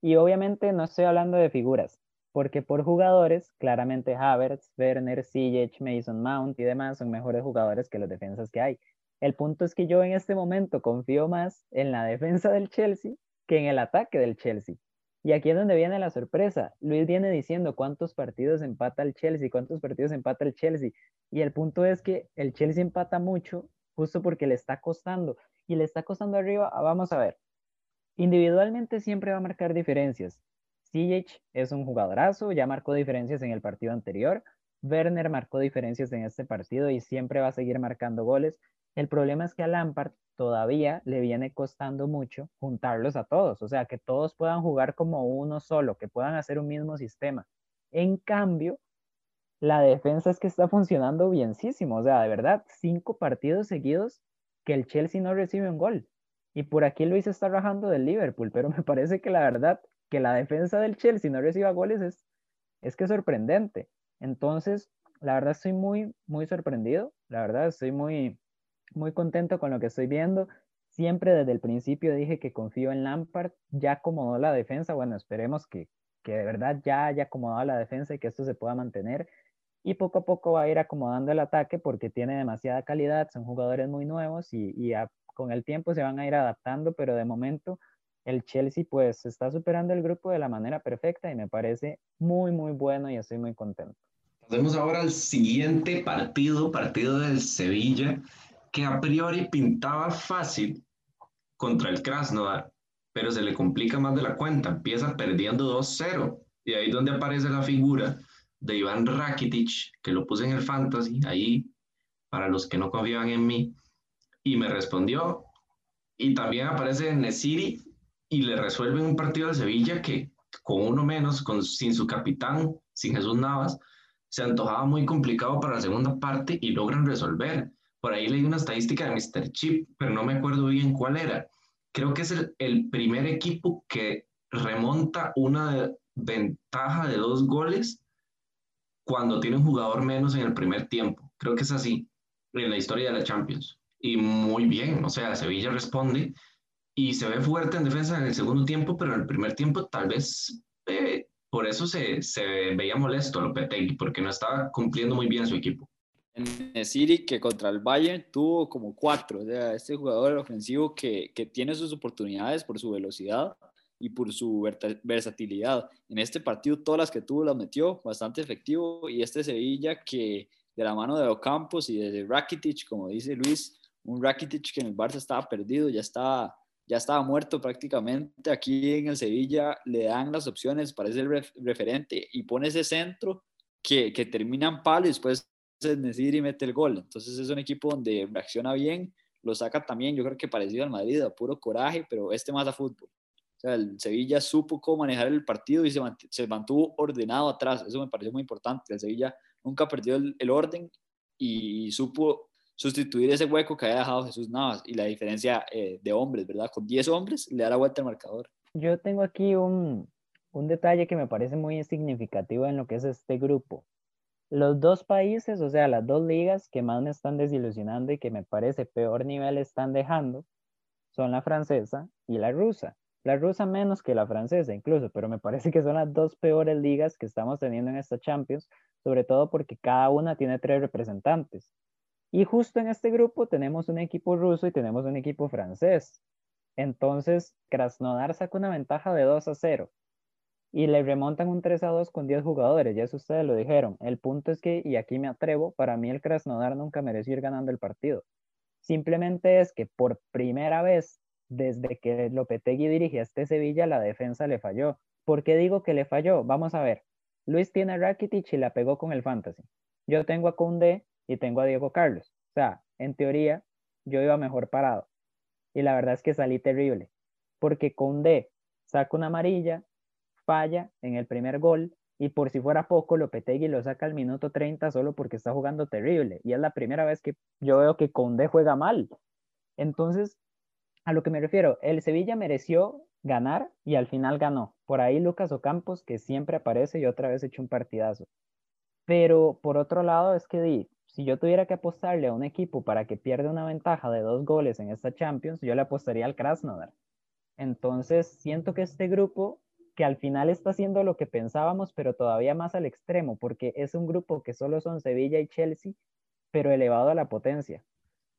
Y obviamente no estoy hablando de figuras, porque por jugadores, claramente Havertz, Werner, Ziyech, Mason Mount y demás son mejores jugadores que los defensas que hay. El punto es que yo en este momento confío más en la defensa del Chelsea que en el ataque del Chelsea. Y aquí es donde viene la sorpresa. Luis viene diciendo cuántos partidos empata el Chelsea, cuántos partidos empata el Chelsea. Y el punto es que el Chelsea empata mucho justo porque le está costando y le está costando arriba, ah, vamos a ver, individualmente siempre va a marcar diferencias. CH es un jugadorazo, ya marcó diferencias en el partido anterior, Werner marcó diferencias en este partido y siempre va a seguir marcando goles. El problema es que a Lampard todavía le viene costando mucho juntarlos a todos, o sea, que todos puedan jugar como uno solo, que puedan hacer un mismo sistema. En cambio, la defensa es que está funcionando bienísimo. O sea, de verdad, cinco partidos seguidos que el Chelsea no recibe un gol. Y por aquí Luis está rajando del Liverpool, pero [laughs] me parece que la verdad que la defensa del Chelsea no reciba goles es, es que sorprendente. Entonces, la verdad estoy muy, muy sorprendido. La verdad estoy muy, muy contento con lo que estoy viendo. Siempre desde el principio dije que confío en Lampard. Ya acomodó la defensa. Bueno, esperemos que, que de verdad ya haya acomodado la defensa y que esto se pueda mantener y poco a poco va a ir acomodando el ataque porque tiene demasiada calidad, son jugadores muy nuevos y, con el tiempo se van a ir adaptando, pero de momento el Chelsea pues está superando el grupo de la manera perfecta y me parece muy muy bueno y estoy muy contento. Pasemos ahora al siguiente partido, partido del Sevilla, que a priori pintaba fácil contra el Krasnodar, pero se le complica más de la cuenta, empieza perdiendo 2-0 y ahí es donde aparece la figura de Iván Rakitic, que lo puse en el fantasy, ahí, para los que no confiaban en mí, y me respondió. Y también aparece Nesiri y le resuelve un partido de Sevilla que con uno menos, con, sin su capitán, sin Jesús Navas, se antojaba muy complicado para la segunda parte y logran resolver. Por ahí leí una estadística de Mr. Chip, pero no me acuerdo bien cuál era. Creo que es el, el primer equipo que remonta una ventaja de dos goles cuando tiene un jugador menos en el primer tiempo. Creo que es así en la historia de la Champions. Y muy bien, o sea, Sevilla responde y se ve fuerte en defensa en el segundo tiempo, pero en el primer tiempo tal vez eh, por eso se, se veía molesto Lopetegui, porque no estaba cumpliendo muy bien su equipo. En City que contra el Bayern tuvo como cuatro, o sea, este jugador ofensivo que, que tiene sus oportunidades por su velocidad y por su versatilidad. En este partido todas las que tuvo las metió, bastante efectivo, y este Sevilla que de la mano de Ocampos y de Rakitic, como dice Luis, un Rakitic que en el Barça estaba perdido, ya estaba, ya estaba muerto prácticamente. Aquí en el Sevilla le dan las opciones, parece el referente y pone ese centro que, que termina en palo y después se decide y mete el gol. Entonces es un equipo donde reacciona bien, lo saca también, yo creo que parecido al Madrid, a puro coraje, pero este más a fútbol. O sea, el Sevilla supo cómo manejar el partido y se, se mantuvo ordenado atrás. Eso me pareció muy importante. El Sevilla nunca perdió el, el orden y supo sustituir ese hueco que había dejado Jesús Navas y la diferencia eh, de hombres, ¿verdad? Con 10 hombres le da la vuelta al marcador. Yo tengo aquí un, un detalle que me parece muy significativo en lo que es este grupo. Los dos países, o sea, las dos ligas que más me están desilusionando y que me parece peor nivel están dejando, son la francesa y la rusa. La rusa menos que la francesa incluso, pero me parece que son las dos peores ligas que estamos teniendo en esta Champions, sobre todo porque cada una tiene tres representantes. Y justo en este grupo tenemos un equipo ruso y tenemos un equipo francés. Entonces, Krasnodar saca una ventaja de 2 a 0 y le remontan un 3 a 2 con 10 jugadores, ya eso ustedes lo dijeron. El punto es que, y aquí me atrevo, para mí el Krasnodar nunca mereció ir ganando el partido. Simplemente es que por primera vez desde que Lopetegui dirige a este Sevilla, la defensa le falló. ¿Por qué digo que le falló? Vamos a ver. Luis tiene a Rakitic y la pegó con el Fantasy. Yo tengo a Koundé y tengo a Diego Carlos. O sea, en teoría, yo iba mejor parado. Y la verdad es que salí terrible. Porque Koundé saca una amarilla, falla en el primer gol y por si fuera poco, Lopetegui lo saca al minuto 30 solo porque está jugando terrible. Y es la primera vez que yo veo que Koundé juega mal. Entonces, a lo que me refiero, el Sevilla mereció ganar y al final ganó. Por ahí Lucas Ocampos, que siempre aparece y otra vez hecho un partidazo. Pero por otro lado, es que di, si yo tuviera que apostarle a un equipo para que pierda una ventaja de dos goles en esta Champions, yo le apostaría al Krasnodar. Entonces, siento que este grupo, que al final está haciendo lo que pensábamos, pero todavía más al extremo, porque es un grupo que solo son Sevilla y Chelsea, pero elevado a la potencia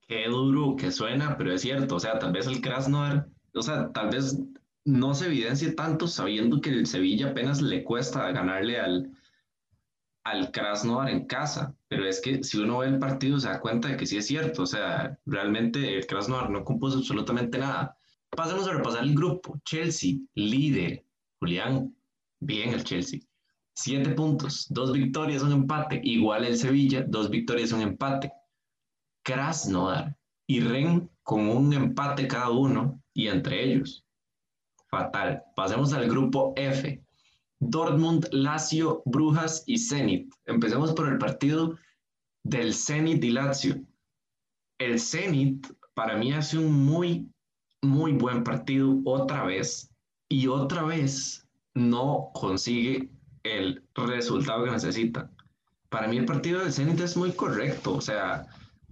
qué duro que suena, pero es cierto, o sea, tal vez el Krasnodar, o sea, tal vez no se evidencie tanto sabiendo que el Sevilla apenas le cuesta ganarle al, al Krasnodar en casa, pero es que si uno ve el partido se da cuenta de que sí es cierto, o sea, realmente el Krasnodar no compuso absolutamente nada. Pasemos a repasar el grupo. Chelsea, líder. Julián, bien el Chelsea. Siete puntos, dos victorias, un empate. Igual el Sevilla, dos victorias, un empate. Krasnodar y Ren con un empate cada uno y entre ellos. Fatal. Pasemos al grupo F. Dortmund, Lazio, Brujas y Zenit. Empecemos por el partido del Zenit y Lazio. El Zenit para mí hace un muy, muy buen partido otra vez y otra vez no consigue el resultado que necesita. Para mí el partido del Zenit es muy correcto, o sea,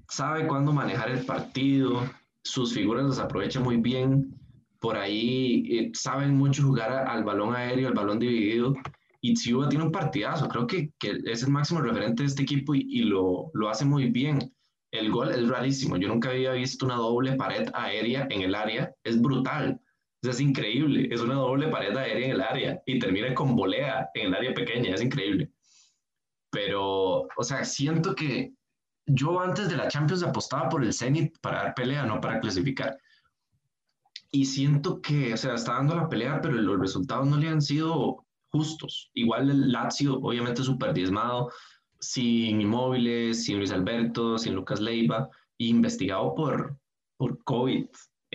sabe cuándo manejar el partido, sus figuras las aprovecha muy bien, por ahí eh, saben mucho jugar al balón aéreo, al balón dividido, y Tsiuba tiene un partidazo, creo que, que, es el máximo referente de este equipo y, lo, lo, hace muy bien. El gol es rarísimo, yo nunca había visto una doble pared aérea en el área, es brutal, es increíble, es una doble pared aérea en el área y termina con volea en el área pequeña, es increíble. Pero, o sea, siento que yo antes de la Champions apostaba por el Zenit para dar pelea, no para clasificar. Y siento que, o sea, está dando la pelea, pero los resultados no le han sido justos. Igual el Lazio, obviamente súper diezmado, sin inmóviles, sin Luis Alberto, sin Lucas Leiva, investigado por, por COVID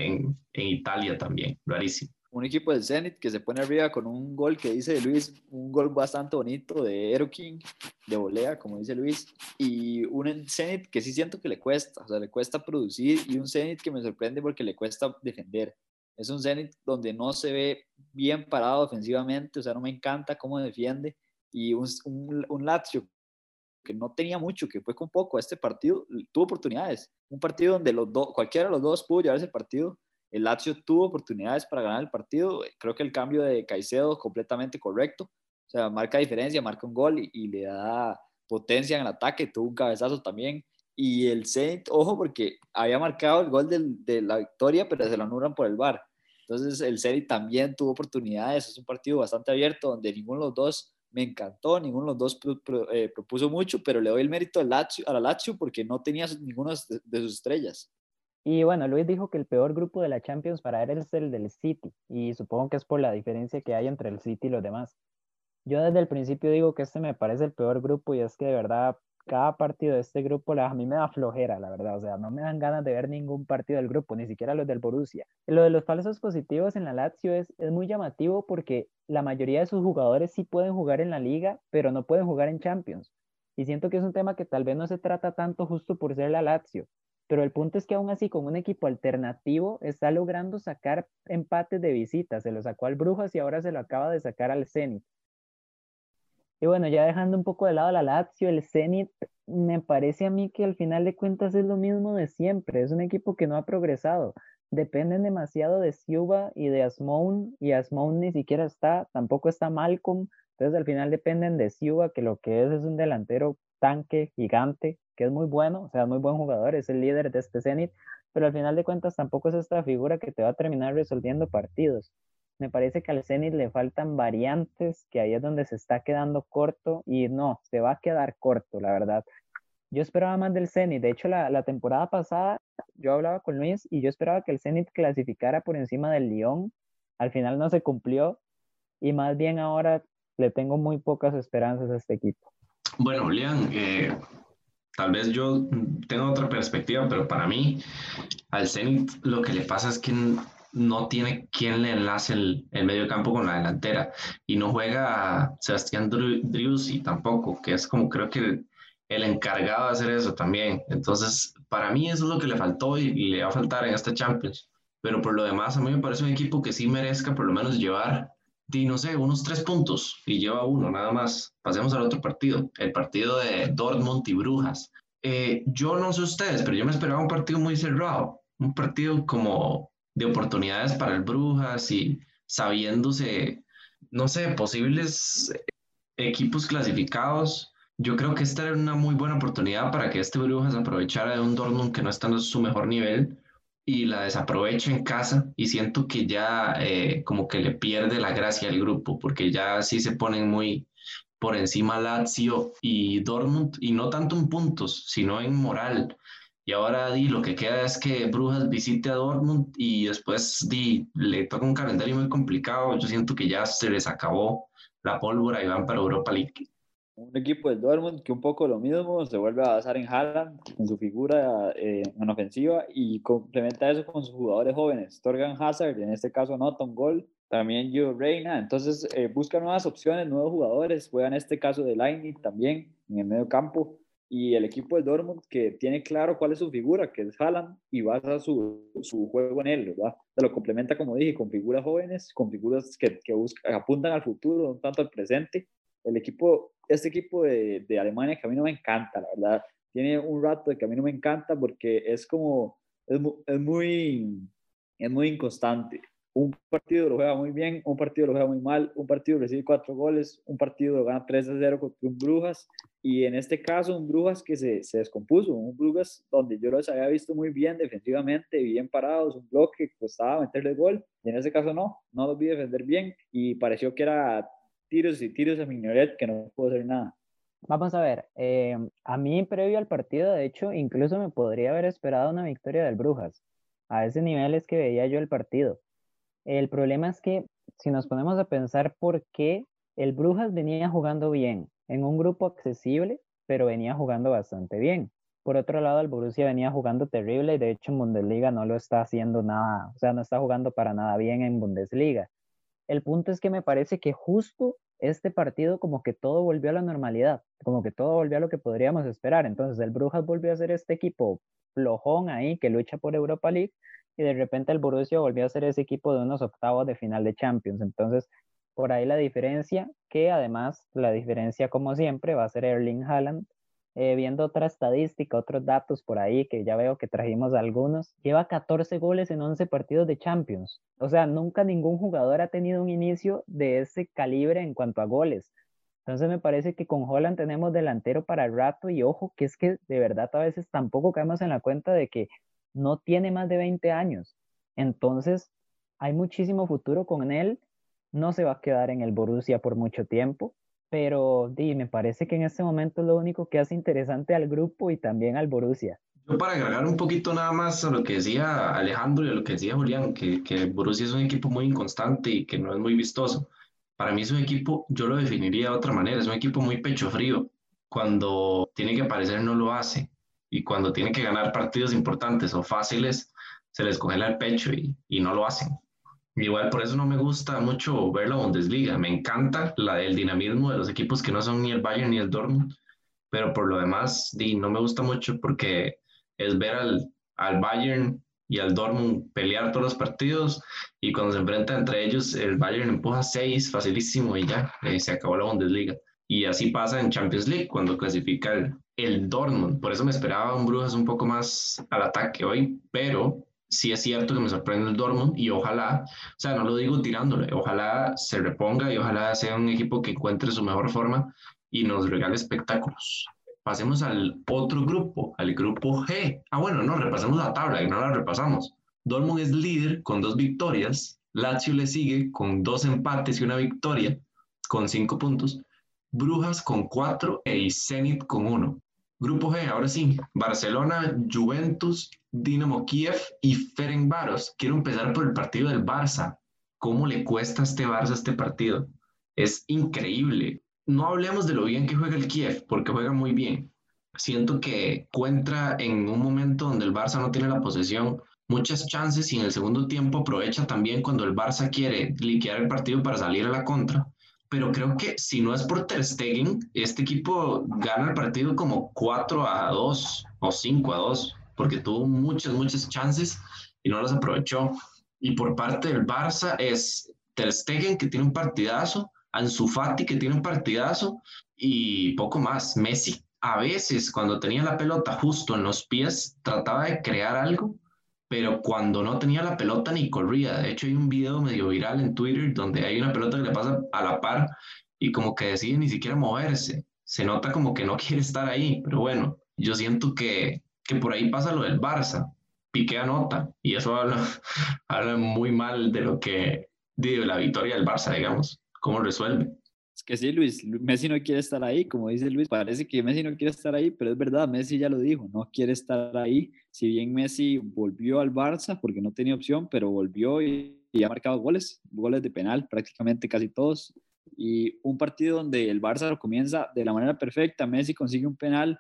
en, Italia también, rarísimo un equipo del Zenit que se pone arriba con un gol que dice Luis, un gol bastante bonito de Ero King, de volea, como dice Luis, y un Zenit que sí siento que le cuesta, o sea, le cuesta producir, y un Zenit que me sorprende porque le cuesta defender. Es un Zenit donde no se ve bien parado ofensivamente, o sea, no me encanta cómo defiende, y un, un, un Lazio que no tenía mucho, que fue con poco, este partido tuvo oportunidades. Un partido donde los dos, cualquiera de los dos pudo llevarse el partido. El Lazio tuvo oportunidades para ganar el partido. Creo que el cambio de Caicedo completamente correcto. O sea, marca diferencia, marca un gol y, le da potencia en el ataque. Tuvo un cabezazo también. Y el Saint, ojo, porque había marcado el gol de la victoria, pero se lo anulan por el VAR. Entonces, el Zenit también tuvo oportunidades. Es un partido bastante abierto donde ninguno de los dos me encantó, ninguno de los dos eh, propuso mucho, pero le doy el mérito a la Lazio porque no tenía ninguno de, sus estrellas. Y bueno, Luis dijo que el peor grupo de la Champions para él es el del City, y supongo que es por la diferencia que hay entre el City y los demás. Yo desde el principio digo que este me parece el peor grupo y es que de verdad cada partido de este grupo a mí me da flojera, la verdad. O sea, no me dan ganas de ver ningún partido del grupo, ni siquiera los del Borussia. Lo de los falsos positivos en la Lazio es, es muy llamativo porque la mayoría de sus jugadores sí pueden jugar en la liga, pero no pueden jugar en Champions. Y siento que es un tema que tal vez no se trata tanto justo por ser la Lazio. Pero el punto es que aún así, con un equipo alternativo, está logrando sacar empates de visita. Se lo sacó al Brujas y ahora se lo acaba de sacar al Zenit. Y bueno, ya dejando un poco de lado la Lazio, el Zenit, me parece a mí que al final de cuentas es lo mismo de siempre. Es un equipo que no ha progresado. Dependen demasiado de Siuba y de Asmoun, y Asmoun ni siquiera está, tampoco está Malcolm. Entonces al final dependen de Siuba, que lo que es es un delantero tanque gigante, que es muy bueno, o sea, muy buen jugador, es el líder de este Zenit, pero al final de cuentas tampoco es esta figura que te va a terminar resolviendo partidos. Me parece que al Zenit le faltan variantes, que ahí es donde se está quedando corto y no, se va a quedar corto, la verdad. Yo esperaba más del Zenit. De hecho, la, temporada pasada yo hablaba con Luis y yo esperaba que el Zenit clasificara por encima del Lyon. Al final no se cumplió y más bien ahora le tengo muy pocas esperanzas a este equipo. Bueno, Julián, eh, tal vez yo tengo otra perspectiva, pero para mí al Zenit lo que le pasa es que no tiene quien le enlace el, el medio campo con la delantera y no juega Sebastián Driussi tampoco, que es como creo que el encargado de hacer eso también. Entonces, para mí eso es lo que le faltó y, le va a faltar en este Champions. Pero por lo demás, a mí me parece un equipo que sí merezca por lo menos llevar, di, no sé, unos tres puntos y lleva uno nada más. Pasemos al otro partido, el partido de Dortmund y Brujas. Eh, yo no sé ustedes, pero yo me esperaba un partido muy cerrado, un partido como de oportunidades para el Brujas y sabiéndose, no sé, posibles equipos clasificados. Yo creo que esta era una muy buena oportunidad para que este Brujas aprovechara de un Dortmund que no está en su mejor nivel y la desaproveche en casa y siento que ya eh, como que le pierde la gracia al grupo porque ya sí se ponen muy por encima Lazio y Dortmund y no tanto en puntos sino en moral y ahora di, lo que queda es que Brujas visite a Dortmund y después di, le toca un calendario muy complicado. Yo siento que ya se les acabó la pólvora y van para Europa League. Un equipo del Dortmund que un poco lo mismo, se vuelve a basar en Haaland, en su figura eh, en ofensiva y complementa eso con sus jugadores jóvenes. Torgan Hazard, en este caso anota un gol, también Gio Reina. Entonces eh, busca nuevas opciones, nuevos jugadores. Juega en este caso de Lightning también en el medio campo y el equipo de Dortmund que tiene claro cuál es su figura, que es Haaland, y basa su, su juego en él, ¿verdad? Se lo complementa, como dije, con figuras jóvenes, con figuras que, que buscan, apuntan al futuro, no tanto al presente. El equipo, este equipo de, de Alemania que a mí no me encanta, la verdad, tiene un rato de que a mí no me encanta porque es como, es, es muy, es muy inconstante un partido lo juega muy bien, un partido lo juega muy mal, un partido recibe cuatro goles, un partido lo gana 3 a 0 contra un Brujas, y en este caso un Brujas que se, se descompuso, un Brujas donde yo los había visto muy bien defensivamente, bien parados, un bloque que costaba meterle gol, y en este caso no, no los vi defender bien, y pareció que era tiros y tiros a Mignoret que no pudo hacer nada. Vamos a ver, eh, a mí previo al partido, de hecho, incluso me podría haber esperado una victoria del Brujas. A ese nivel es que veía yo el partido el problema es que si nos ponemos a pensar por qué el Brujas venía jugando bien en un grupo accesible, pero venía jugando bastante bien. Por otro lado, el Borussia venía jugando terrible y de hecho en Bundesliga no lo está haciendo nada, o sea, no está jugando para nada bien en Bundesliga. El punto es que me parece que justo este partido como que todo volvió a la normalidad, como que todo volvió a lo que podríamos esperar. Entonces el Brujas volvió a ser este equipo flojón ahí que lucha por Europa League y de repente el Borussia volvió a ser ese equipo de unos octavos de final de Champions. Entonces, por ahí la diferencia, que además la diferencia como siempre va a ser Erling Haaland, eh, viendo otra estadística, otros datos por ahí, que ya veo que trajimos algunos, lleva 14 goles en 11 partidos de Champions. O sea, nunca ningún jugador ha tenido un inicio de ese calibre en cuanto a goles. Entonces me parece que con Holland tenemos delantero para el rato y ojo, que es que de verdad a veces tampoco caemos en la cuenta de que no tiene más de 20 años. Entonces hay muchísimo futuro con él. No se va a quedar en el Borussia por mucho tiempo pero di, me parece que en este momento lo único que hace interesante al grupo y también al Borussia. Yo para agregar un poquito nada más a lo que decía Alejandro y a lo que decía Julián, que, que el Borussia es un equipo muy inconstante y que no es muy vistoso. Para mí es un equipo, yo lo definiría de otra manera, es un equipo muy pecho frío. Cuando tiene que aparecer no lo hace y cuando tiene que ganar partidos importantes o fáciles se les congela el pecho y, no lo hacen. Igual por eso no me gusta mucho ver la Bundesliga. Me encanta la, el dinamismo de los equipos que no son ni el Bayern ni el Dortmund, pero por lo demás di, no me gusta mucho porque es ver al, al Bayern y al Dortmund pelear todos los partidos y cuando se enfrenta entre ellos el Bayern empuja seis facilísimo y ya eh, se acabó la Bundesliga. Y así pasa en Champions League cuando clasifica el, el Dortmund. Por eso me esperaba un Brujas un poco más al ataque hoy, pero sí es cierto que me sorprende el Dortmund y ojalá, o sea, no lo digo tirándole, ojalá se reponga y ojalá sea un equipo que encuentre su mejor forma y nos regale espectáculos. Pasemos al otro grupo, al grupo G. Ah, bueno, no, repasemos la tabla y no la repasamos. Dortmund es líder con dos victorias, Lazio le sigue con dos empates y una victoria, con cinco puntos, Brujas con cuatro y Zenit con uno. Grupo G, ahora sí, Barcelona, Juventus, Dinamo Kiev y Ferencváros. Quiero empezar por el partido del Barça. ¿Cómo le cuesta a este Barça este partido? Es increíble. No hablemos de lo bien que juega el Kiev, porque juega muy bien. Siento que encuentra en un momento donde el Barça no tiene la posesión muchas chances y en el segundo tiempo aprovecha también cuando el Barça quiere liquidar el partido para salir a la contra pero creo que si no es por Ter Stegen, este equipo gana el partido como 4 a 2 o 5 a 2, porque tuvo muchas, muchas chances y no las aprovechó. Y por parte del Barça es Ter Stegen, que tiene un partidazo, Ansu Fati, que tiene un partidazo, y poco más. Messi, a veces, cuando tenía la pelota justo en los pies, trataba de crear algo, pero cuando no tenía la pelota ni corría. De hecho, hay un video medio viral en Twitter donde hay una pelota que le pasa a la par y como que decide ni siquiera moverse. Se nota como que no [laughs] quiere estar ahí, pero bueno, yo siento que, que por ahí pasa lo del Barça. Piqué anota y eso habla, [laughs] habla muy mal de lo que, de la victoria del Barça, digamos, cómo resuelve que sí, Luis, Messi no quiere estar ahí, como dice Luis, parece que Messi no quiere estar ahí, pero es verdad, Messi ya lo dijo, no quiere estar ahí. Si bien Messi volvió al Barça porque no tenía opción, pero volvió y, ha marcado goles, goles de penal, prácticamente casi todos. Y un partido donde el Barça lo comienza de la manera perfecta, Messi consigue un penal,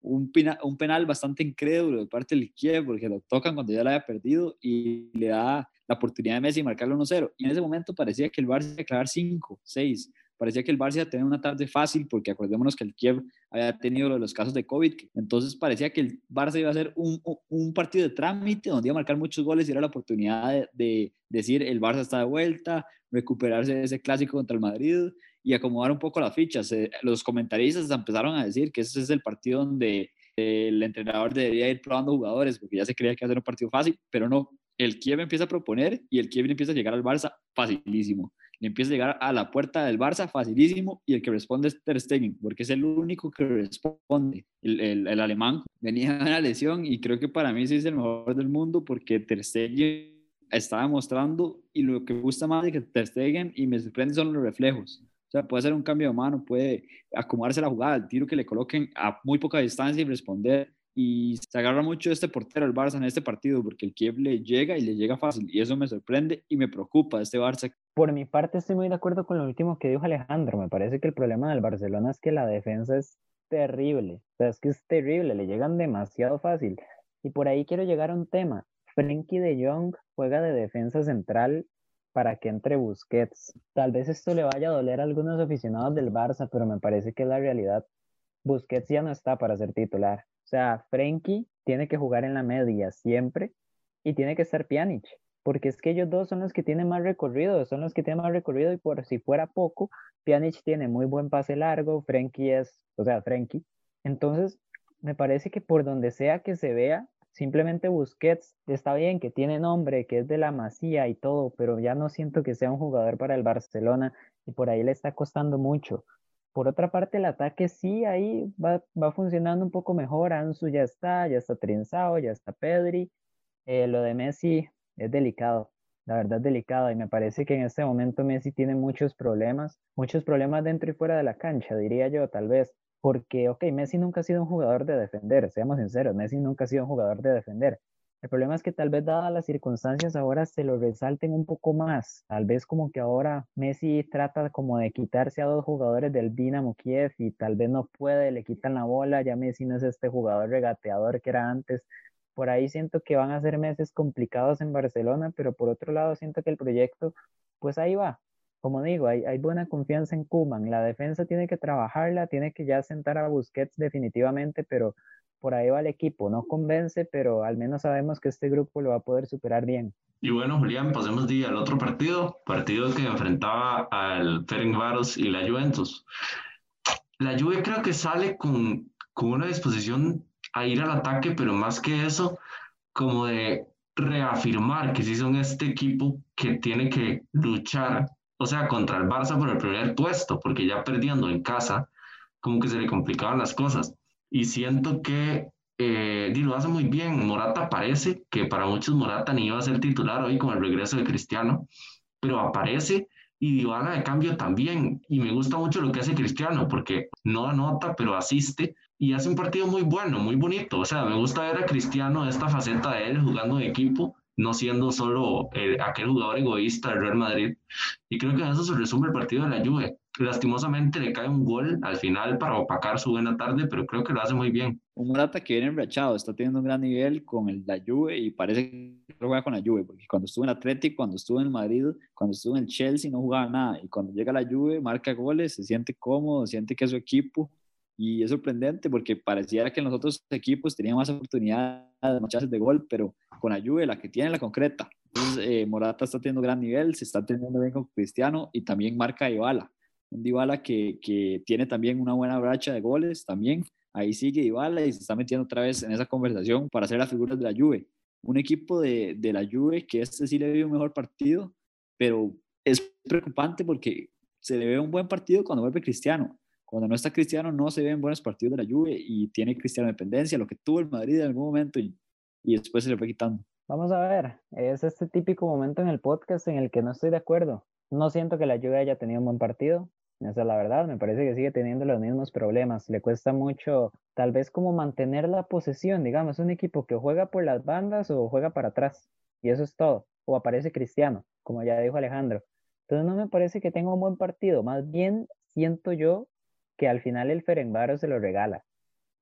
un, un penal bastante incrédulo de parte del Kiev, porque lo tocan cuando ya lo había perdido y le da la oportunidad de Messi marcarlo 1-0. Y en ese momento parecía que el Barça iba a clavar 5, 6 parecía que el Barça iba a tener una tarde fácil porque acordémonos que el Kiev había tenido los casos de COVID, entonces parecía que el Barça iba a ser un, un partido de trámite donde iba a marcar muchos goles y era la oportunidad de, decir el Barça está de vuelta, recuperarse de ese clásico contra el Madrid y acomodar un poco las fichas. Eh, los comentaristas empezaron a decir que ese es el partido donde el entrenador debería ir probando jugadores porque ya se creía que iba a ser un partido fácil, pero no. El Kiev empieza a proponer y el Kiev empieza a llegar al Barça facilísimo empieza a llegar a la puerta del Barça facilísimo y el que responde es Ter Stegen, porque es el único que responde. El, el, alemán venía de una lesión y creo que para mí sí es el mejor del mundo porque Ter Stegen está demostrando y lo que me gusta más de que Ter Stegen y me sorprende son los reflejos. O sea, puede hacer un cambio de mano, puede acomodarse la jugada, el tiro que le coloquen a muy poca distancia y responder y se agarra mucho este portero, el Barça, en este partido, porque el Kiev le llega y le llega fácil, y eso me sorprende y me preocupa este Barça. Por mi parte, estoy muy de acuerdo con lo último que dijo Alejandro. Me parece que el problema del Barcelona es que la defensa es terrible, o sea, es que es terrible, le llegan demasiado fácil. Y por ahí quiero llegar a un tema. Frenkie de Jong juega de defensa central para que entre Busquets. Tal vez esto le vaya a doler a algunos aficionados del Barça, pero me parece que es la realidad. Busquets ya no está para ser titular. O sea, Frenkie tiene que jugar en la media siempre y tiene que estar Pjanic, porque es que ellos dos son los que tienen más recorrido, son los que tienen más recorrido y por si fuera poco, Pjanic tiene muy buen pase largo, Frenkie es, o sea, Frenkie Entonces, me parece que por donde sea que se vea, simplemente Busquets está bien, que tiene nombre, que es de la Masía y todo, pero ya no siento que sea un jugador para el Barcelona y por ahí le está costando mucho. Por otra parte, el ataque sí, ahí va, va funcionando un poco mejor. Ansu ya está, ya está trenzado, ya está Pedri. Eh, lo de Messi es delicado, la verdad es delicado y me parece que en este momento Messi tiene muchos problemas, muchos problemas dentro y fuera de la cancha, diría yo, tal vez. Porque, ok, Messi nunca ha sido un jugador de defender, seamos sinceros, Messi nunca ha sido un jugador de defender. El problema es que tal vez dadas las circunstancias ahora se lo resalten un poco más. Tal vez como que ahora Messi trata como de quitarse a dos jugadores del Dinamo Kiev y tal vez no puede, le quitan la bola, ya Messi no es este jugador regateador que era antes. Por ahí siento que van a ser meses complicados en Barcelona, pero por otro lado siento que el proyecto, pues ahí va. Como digo, hay, buena confianza en Kuman. La defensa tiene que trabajarla, tiene que ya sentar a Busquets definitivamente, pero por ahí va el equipo. No convence, pero al menos sabemos que este grupo lo va a poder superar bien. Y bueno, Julián, pasemos día al otro partido, partido que enfrentaba al Ferencváros y la Juventus. La Juve creo que sale con, con una disposición a ir al ataque, pero más que eso, como de reafirmar que sí son este equipo que tiene que luchar, o sea, contra el Barça por el primer puesto, porque ya perdiendo en casa, como que se le complicaban las cosas y siento que eh, lo hace muy bien. Morata parece que para muchos Morata ni iba a ser titular hoy con el regreso de Cristiano, pero aparece y Dybala de cambio también. Y me gusta mucho lo que hace Cristiano porque no anota, pero asiste y hace un partido muy bueno, muy bonito. O sea, me gusta ver a Cristiano esta faceta de él jugando en equipo no siendo solo eh, aquel jugador egoísta del Real Madrid. Y creo que en eso se resume el partido de la Juve. Lastimosamente le cae un gol al final para opacar su buena tarde, pero creo que lo hace muy bien. Un Morata que viene enrachado, está teniendo un gran nivel con el, la Juve y parece que juega con la Juve, porque cuando estuvo en Atlético, cuando estuvo en Madrid, cuando estuvo en el Chelsea no jugaba nada y cuando llega la Juve marca goles, se siente cómodo, siente que es su equipo y es sorprendente porque pareciera que los otros equipos tenían más oportunidades, más chances de gol, pero con la Juve, la que tiene la concreta. Entonces, eh, Morata está teniendo gran nivel, se está teniendo bien con Cristiano y también marca Dybala. Un Dybala que, que tiene también una buena bracha de goles también. Ahí sigue Dybala y se está metiendo otra vez en esa conversación para hacer las figuras de la Juve. Un equipo de, de la Juve que este sí le dio un mejor partido, pero es preocupante porque se le ve un buen partido cuando vuelve Cristiano cuando no está Cristiano no se ven buenos partidos de la Juve y tiene Cristiano dependencia, lo que tuvo el Madrid en algún momento y, y después se le fue quitando. Vamos a ver, es este típico momento en el podcast en el que no estoy de acuerdo. No siento que la Juve haya tenido un buen partido, esa es la verdad, me parece que sigue teniendo los mismos problemas. Le cuesta mucho, tal vez como mantener la posesión, digamos, un equipo que juega por las bandas o juega para atrás, y eso es todo. O aparece Cristiano, como ya dijo Alejandro. Entonces no me parece que tenga un buen partido, más bien siento yo que al final el Ferencváros se lo regala.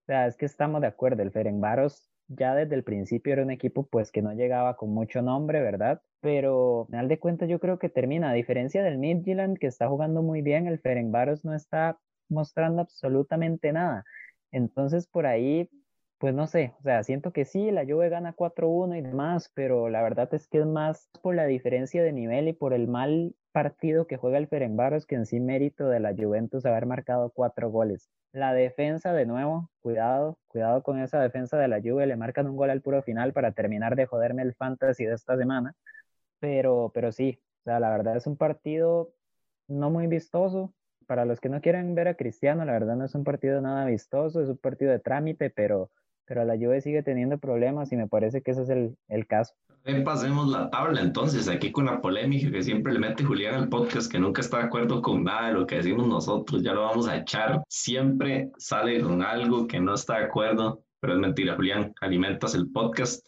O sea, es que estamos de acuerdo, el Ferencváros ya desde el principio era un equipo pues que no llegaba con mucho nombre, ¿verdad? Pero al final de cuentas yo creo que termina, a diferencia del Midtjylland que está jugando muy bien, el Ferencváros no está mostrando absolutamente nada. Entonces por ahí, pues no sé, o sea, siento que sí, la Juve gana 4-1 y demás, pero la verdad es que es más por la diferencia de nivel y por el mal partido que juega el Ferencváros que en sí mérito de la Juventus haber marcado cuatro goles. La defensa, de nuevo, cuidado, cuidado con esa defensa de la Juve, le marcan un gol al puro final para terminar de joderme el fantasy de esta semana, pero, pero sí, o sea, la verdad es un partido no muy vistoso. Para los que no quieren ver a Cristiano, la verdad no es un partido nada vistoso, es un partido de trámite, pero, pero la Juve sigue teniendo problemas y me parece que ese es el, el caso pasemos la tabla entonces, aquí con la polémica que siempre le mete Julián al podcast, que nunca está de acuerdo con nada de lo que decimos nosotros, ya lo vamos a echar. Siempre sale con algo que no está de acuerdo, pero es mentira, Julián, alimentas el podcast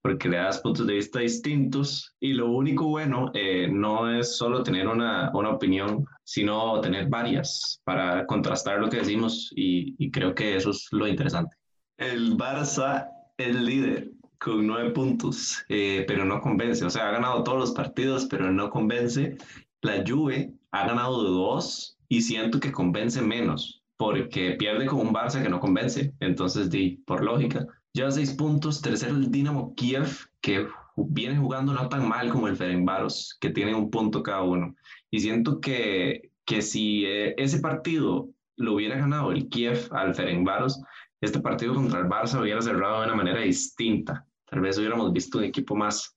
porque le das puntos de vista distintos y lo único bueno eh, no es solo tener una, una, opinión, sino tener varias para contrastar lo que decimos y, y creo que eso es lo interesante. El Barça es líder con nueve puntos, eh, pero no convence. O sea, ha ganado todos los partidos, pero no convence. La Juve ha ganado dos y siento que convence menos, porque pierde con un Barça que no convence. Entonces, di, por lógica, lleva seis puntos. Tercero el Dinamo Kiev, que viene jugando no tan mal como el Ferencváros, que tiene un punto cada uno. Y siento que, que si eh, ese partido lo hubiera ganado el Kiev al Ferencváros, este partido contra el Barça hubiera cerrado de una manera distinta. Tal vez hubiéramos visto un equipo más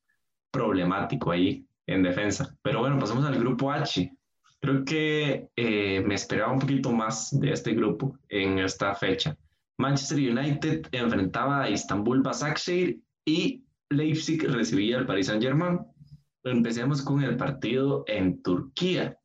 problemático ahí en defensa. Pero bueno, pasamos al grupo H. Creo que eh, me esperaba un poquito más de este grupo en esta fecha. Manchester United enfrentaba a Istanbul Basaksehir y Leipzig recibía al Paris Saint-Germain. Empecemos con el partido en Turquía,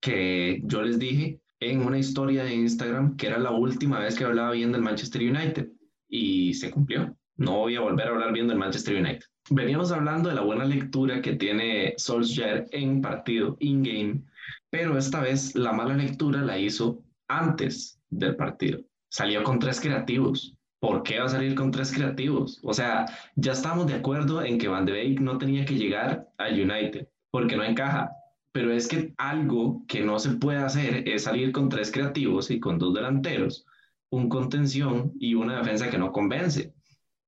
que yo les dije en una historia de Instagram que era la última vez que hablaba bien del Manchester United y se cumplió. No voy a volver a hablar bien del Manchester United. Veníamos hablando de la buena lectura que tiene Solskjaer en partido in-game, pero esta vez la mala lectura la hizo antes del partido. Salió con tres creativos. ¿Por qué va a salir con tres creativos? O sea, ya estamos de acuerdo en que Van de Beek no tenía que llegar a United porque no encaja. Pero es que algo que no se puede hacer es salir con tres creativos y con dos delanteros, un contención y una defensa que no convence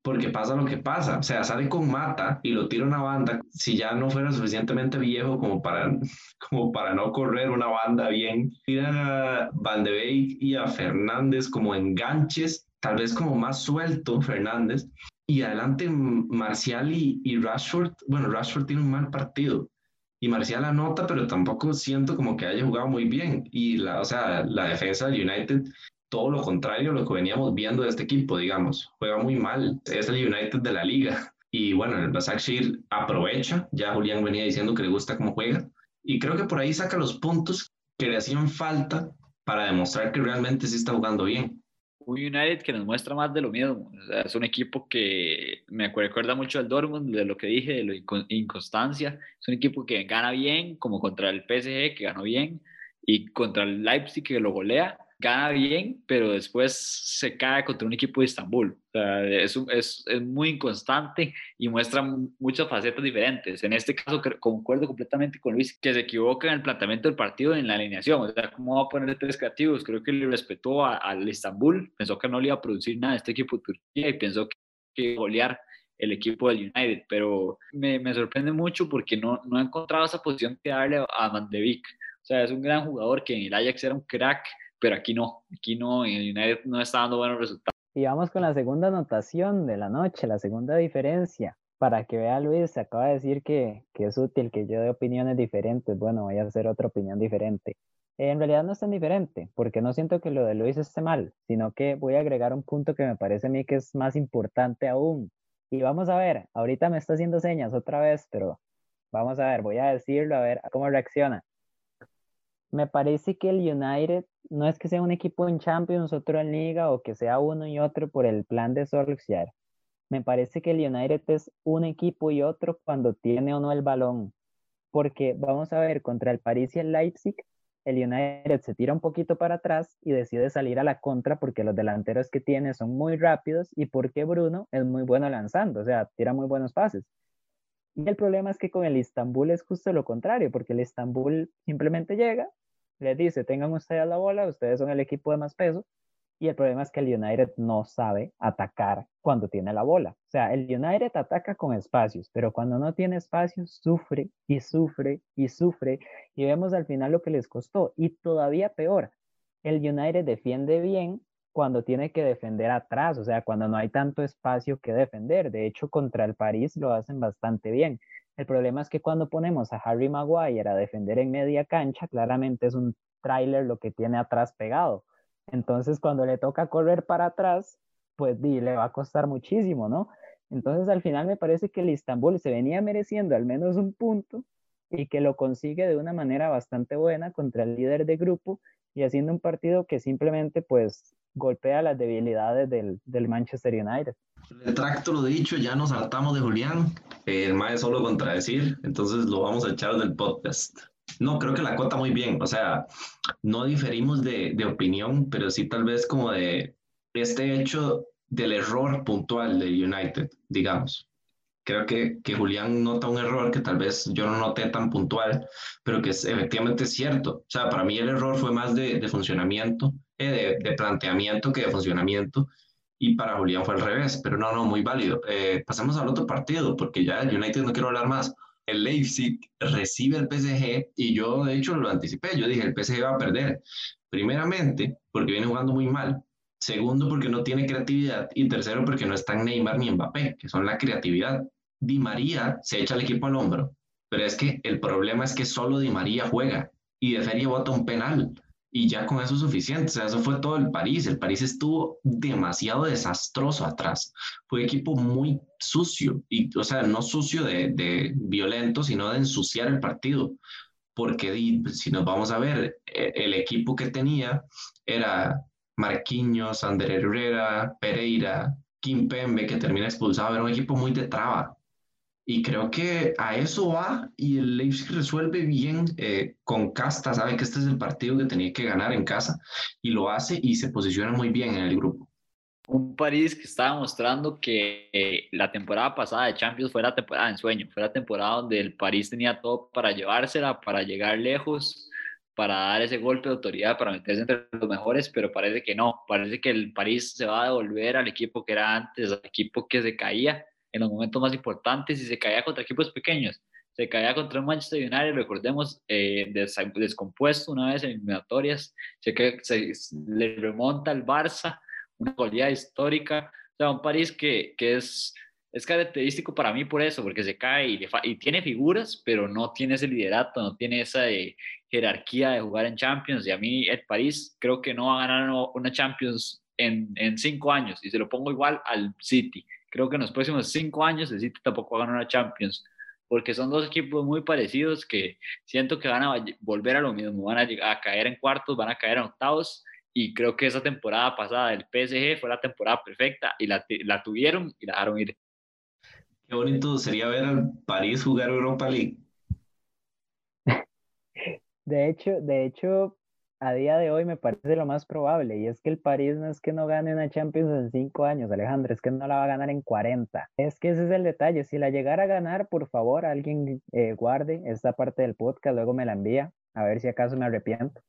porque pasa lo que pasa. O sea, sale con Mata y lo tira una banda, si ya no fuera suficientemente viejo como para, [laughs] como para no correr una banda bien. Tiran a Van de Beek y a Fernández como enganches, tal vez como más suelto Fernández. Y adelante Marcial y, y Rashford. Bueno, Rashford tiene un mal partido. Y Marcial anota, pero tampoco siento como que haya jugado muy bien. Y la, o sea, la defensa del United todo lo contrario a lo que veníamos viendo de este equipo, digamos. Juega muy mal, es el United de la liga. Y bueno, el Basakshir aprovecha, ya Julián venía diciendo que le gusta cómo juega. Y creo que por ahí saca los puntos que le hacían falta para demostrar que realmente sí está jugando bien. Un United que nos muestra más de lo mismo. es un equipo que me recuerda mucho al Dortmund, de lo que dije, de la inconstancia. Es un equipo que gana bien, como contra el PSG, que ganó bien, y contra el Leipzig, que lo golea gana bien, pero después se cae contra un equipo de Estambul. O sea, es, es, es, muy inconstante y muestra muchas facetas diferentes. En este caso, concuerdo completamente con Luis, que se equivoca en el planteamiento del partido en la alineación. O sea, ¿cómo va a poner tres creativos? Creo que le respetó al Estambul, pensó que no le iba a producir nada este equipo de Turquía y pensó que, que golear el equipo del United, pero me, me, sorprende mucho porque no, no he encontrado esa posición que darle a Van. O sea, es un gran jugador que en el Ajax era un crack, pero aquí no, aquí no, el United no está dando buenos resultados. Y vamos con la segunda anotación de la noche, la segunda diferencia. Para que vea Luis, acaba de decir que, que es útil que yo dé opiniones diferentes. Bueno, voy a hacer otra opinión diferente. En realidad no es tan diferente, porque no siento que lo de Luis esté mal, sino que voy a agregar un punto que me parece a mí que es más importante aún. Y vamos a ver, ahorita me está haciendo señas otra vez, pero vamos a ver, voy a decirlo, a ver cómo reacciona me parece que el United no es que sea un equipo en Champions, otro en Liga o que sea uno y otro por el plan de Solskjaer. Me parece que el United es un equipo y otro cuando tiene o no el balón. Porque vamos a ver, contra el París y el Leipzig, el United se tira un poquito para atrás y decide salir a la contra porque los delanteros que tiene son muy rápidos y porque Bruno es muy bueno lanzando, o sea, tira muy buenos pases. Y el problema es que con el Istanbul es justo lo contrario, porque el Istanbul simplemente llega, les dice, tengan ustedes la bola, ustedes son el equipo de más peso, y el problema es que el United no sabe atacar cuando tiene la bola. O sea, el United ataca con espacios, pero cuando no tiene espacios, sufre y sufre y sufre. Y vemos al final lo que les costó. Y todavía peor, el United defiende bien cuando tiene que defender atrás, o sea, cuando no hay tanto espacio que defender. De hecho, contra el París lo hacen bastante bien. El problema es que cuando ponemos a Harry Maguire a defender en media cancha, claramente es un tráiler lo que tiene atrás pegado. Entonces, cuando le toca correr para atrás, pues le va a costar muchísimo, ¿no? Entonces, al final me parece que el Istanbul se venía mereciendo al menos un punto y que lo consigue de una manera bastante buena contra el líder de grupo y haciendo un partido que simplemente pues golpea las debilidades del, del Manchester United. Retracto lo dicho, ya nos hartamos de Julián. El mae solo contradecir, entonces lo vamos a echar del podcast. No, creo que la cota muy bien. O sea, no diferimos de, de opinión, pero sí tal vez como de este hecho del error puntual de United, digamos. Creo que, que, Julián nota un error que tal vez yo no noté tan puntual, pero que es efectivamente cierto. O sea, para mí el error fue más de, de funcionamiento, eh, de, de, planteamiento que de funcionamiento y para Julián fue al revés, pero no, no, muy válido. Eh, pasemos al otro partido, porque ya el United no quiero hablar más. el Leipzig recibe al PSG y yo de hecho lo anticipé, yo dije el PSG va a perder. Primeramente, porque viene jugando muy mal. Segundo, porque no tiene creatividad. Y tercero, porque no están Neymar ni Mbappé, que son la creatividad. Di María se echa el equipo al hombro, pero es que el problema es que solo Di María juega y de feria bota un penal y ya con eso es suficiente. O sea, eso fue todo el París. El París estuvo demasiado desastroso atrás. Fue un equipo muy sucio, y, o sea, no sucio de, de violento, sino de ensuciar el partido. Porque si nos vamos a ver, e, el equipo que tenía era Marquinhos, Ander Herrera, Pereira, Kim Pembe, que termina expulsado. Era un equipo muy de traba. Y creo que a eso va y el Leipzig resuelve bien eh, con casta, sabe que este es el partido que tenía que ganar en casa y lo hace y se posiciona muy bien en el grupo. Un París que estaba mostrando que eh, la temporada pasada de Champions fue la temporada en sueño, fue la temporada donde el París tenía todo para llevársela, para llegar lejos, para dar ese golpe de autoridad, para meterse entre los mejores, pero parece que no, parece que el París se va a devolver al equipo que era antes, al equipo que se caía en los momentos más importantes y se caía contra equipos pequeños. Se caía contra un Manchester United, recordemos, eh, descompuesto una vez en eliminatorias, se, se, le remonta al Barça, una goleada histórica, o sea, un París que, que es, es característico para mí por eso, porque se cae y, y tiene figuras, pero no tiene ese liderato, no tiene esa eh, jerarquía de jugar en Champions. Y a mí el París creo que no va a ganar una Champions en, en cinco años, y se lo pongo igual al City creo que en los próximos cinco años el City tampoco va a ganar una Champions, porque son dos equipos muy parecidos que siento que van a volver a lo mismo, van a, llegar, a caer en cuartos, van a caer en octavos, y creo que esa temporada pasada del PSG fue la temporada perfecta y la, la tuvieron y la dejaron ir. Qué bonito sería ver al París jugar Europa League. [laughs] De hecho, de hecho, a día de hoy me parece lo más probable, y es que el París no es que no gane una Champions en cinco años, Alejandro, es que no la va a ganar en 40. Es que ese es el detalle, si la llegara a ganar, por favor, alguien eh, guarde esta parte del podcast, luego me la envía, a ver si acaso me arrepiento.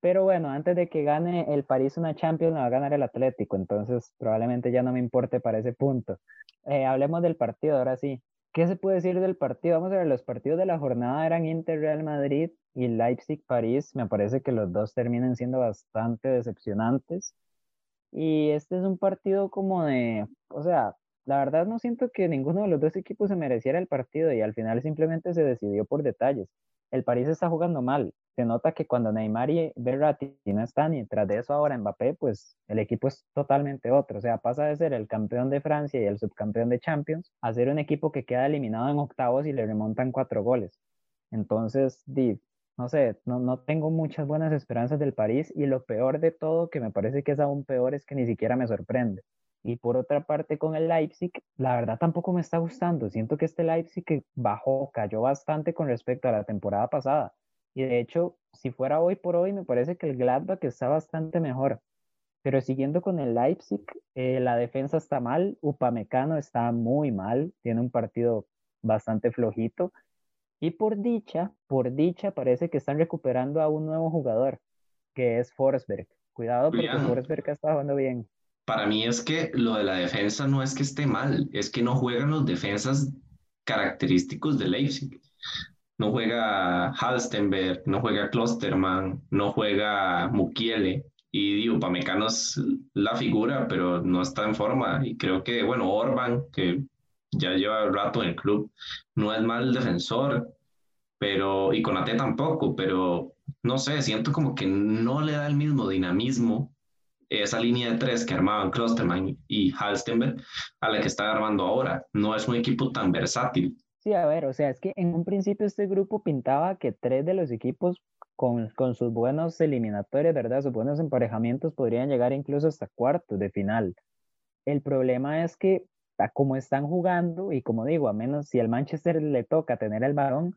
Pero bueno, antes de que gane el París una Champions, la va a ganar el Atlético, entonces probablemente ya no me importe para ese punto. Eh, hablemos del partido, ahora sí. ¿Qué se puede decir del partido? Vamos a ver, los partidos de la jornada eran Inter Real Madrid y Leipzig París. Me parece que los dos terminan siendo bastante decepcionantes. Y este es un partido como de, o sea, la verdad no siento que ninguno de los dos equipos se mereciera el partido y al final simplemente se decidió por detalles el París está jugando mal. Se nota que cuando Neymar y Berratti no están y tras de eso ahora Mbappé, pues el equipo es totalmente otro. O sea, pasa de ser el campeón de Francia y el subcampeón de Champions a ser un equipo que queda eliminado en octavos y le remontan cuatro goles. Entonces, no sé, no, no tengo muchas buenas esperanzas del París y lo peor de todo, que me parece que es aún peor, es que ni siquiera me sorprende. Y por otra parte, con el Leipzig, la verdad tampoco me está gustando. Siento que este Leipzig bajó, cayó bastante con respecto a la temporada pasada. Y de hecho, si fuera hoy por hoy, me parece que el Gladbach está bastante mejor. Pero siguiendo con el Leipzig, eh, la defensa está mal, Upamecano está muy mal, tiene un partido bastante flojito. Y por dicha, por dicha, parece que están recuperando a un nuevo jugador, que es Forsberg. Cuidado porque Forsberg está jugando bien para mí es que lo de la defensa no es que esté mal, es que no juegan los defensas característicos de Leipzig. No juega Halstenberg, no juega Klosterman, no juega Mukiele. Y digo, Pamecano es la figura, pero no está en forma. Y creo que, bueno, Orban, que ya lleva rato en el club, no es mal defensor, pero, y Conate tampoco, pero no sé, siento como que no le da el mismo dinamismo esa línea de tres que armaban Klosterman y Halstenberg a la que está armando ahora. No es un equipo tan versátil. Sí, a ver, o sea, es que en un principio este grupo pintaba que tres de los equipos con, con sus buenos eliminatorios, ¿verdad? Sus buenos emparejamientos podrían llegar incluso hasta cuartos de final. El problema es que como están jugando y como digo, a menos si al Manchester le toca tener el balón,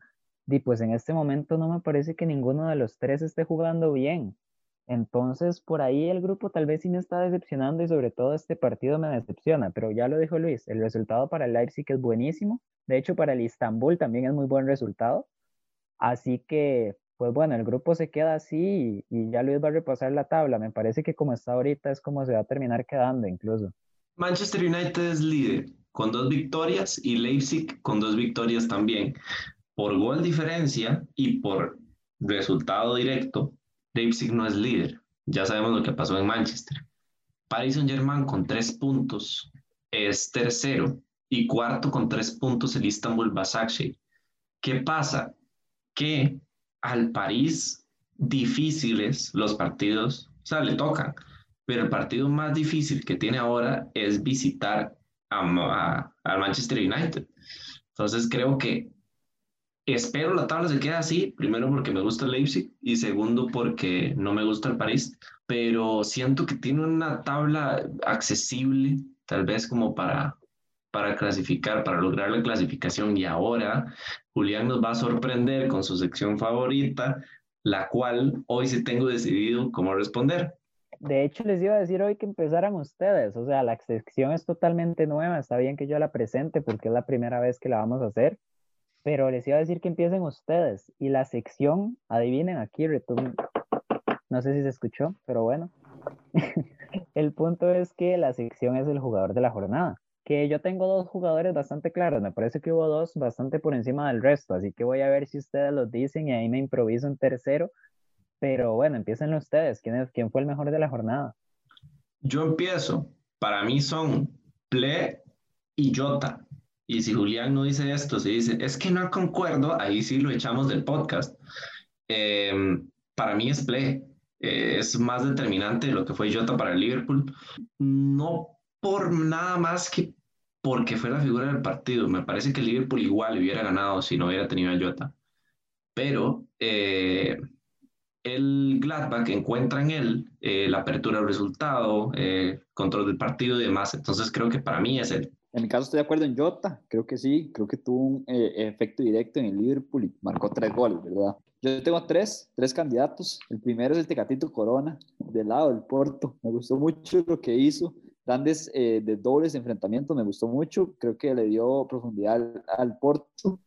pues en este momento no me parece que ninguno de los tres esté jugando bien. Entonces, por ahí el grupo tal vez sí me está decepcionando y sobre todo este partido me decepciona, pero ya lo dijo Luis, el resultado para el Leipzig es buenísimo, de hecho para el Istanbul también es muy buen resultado, así que, pues bueno, el grupo se queda así y, ya Luis va a repasar la tabla, me parece que como está ahorita es como se va a terminar quedando incluso. Manchester United es líder, con dos victorias y Leipzig con dos victorias también. Por gol diferencia y por resultado directo, Leipzig no es líder. Ya sabemos lo que pasó en Manchester. Paris Saint-Germain con tres puntos es tercero y cuarto con tres puntos el Istanbul Basaksehir. ¿Qué pasa? Que al París difíciles los partidos, o sea, le tocan, pero el partido más difícil que tiene ahora es visitar a, Manchester United. Entonces creo que espero la tabla se quede así, primero porque me gusta Leipzig y segundo porque no me gusta el París, pero siento que tiene una tabla accesible, tal vez como para, para clasificar, para lograr la clasificación. Y ahora Julián nos va a sorprender con su sección favorita, la cual hoy sí tengo decidido cómo responder. De hecho, les iba a decir hoy que empezaran ustedes, o sea, la sección es totalmente nueva, está bien que yo la presente porque es la primera vez que la vamos a hacer, pero les iba a decir que empiecen ustedes y la sección, adivinen aquí, no sé si se escuchó, pero bueno, [laughs] el punto es que la sección es el jugador de la jornada, que yo tengo dos jugadores bastante claros, me parece que hubo dos bastante por encima del resto, así que voy a ver si ustedes los dicen y ahí me improviso un tercero pero bueno, empiecen ustedes. ¿Quién, ¿Quién fue el mejor de la jornada? Yo empiezo. Para mí son Ple y Jota. Y si Julián no dice esto, si dice, es que no concuerdo, ahí sí lo echamos del podcast. Em, para mí es Ple. Eh, es más determinante lo que fue Jota para el Liverpool. No por nada más que porque fue la figura del partido. Me parece que el Liverpool igual hubiera ganado si no hubiera tenido a Jota. Pero eh, el Gladbach encuentra en él eh, la apertura del resultado, eh, control del partido y demás. Entonces creo que para mí es él. En mi caso estoy de acuerdo en Jota, creo que sí, creo que tuvo un eh, efecto directo en el Liverpool y marcó tres goles, ¿verdad? Yo tengo tres, tres candidatos. El primero es el Tecatito Corona, del lado del Porto. Me gustó mucho lo que hizo. Grandes de dobles enfrentamientos, me gustó mucho. Creo que le dio profundidad al Porto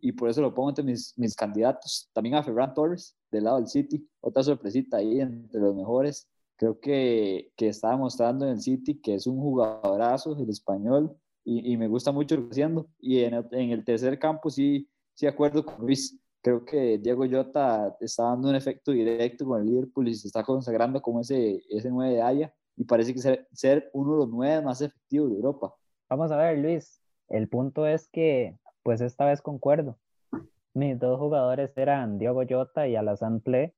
y por eso lo pongo entre mis, mis candidatos. También a Ferran Torres, del lado del City, otra sorpresita ahí entre los mejores. Creo que, que está demostrando en el City que es un jugadorazo, el español, y, y me gusta mucho lo que haciendo. Y en, en, el tercer campo sí, sí acuerdo con Luis. Creo que Diego Jota está dando un efecto directo con el Liverpool y se está consagrando como ese, ese 9 de Haya y parece que ser, ser uno de los nueve más efectivos de Europa. Vamos a ver, Luis. El punto es que pues esta vez concuerdo. Mis dos jugadores eran Diogo Jota y Alassane Ple.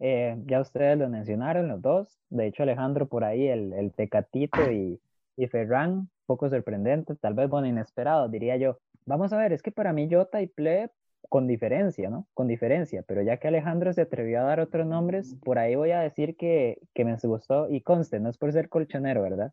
Eh, ya ustedes lo mencionaron, los dos. De hecho, Alejandro por ahí, el, el Tecatito y, y Ferran, poco sorprendente, tal vez bueno, inesperado, diría yo. Vamos a ver, es que para mí Jota y Ple con diferencia, ¿no? Con diferencia, pero ya que Alejandro se atrevió a dar otros nombres, por ahí voy a decir que, que me gustó y conste, no es por ser colchonero, ¿verdad?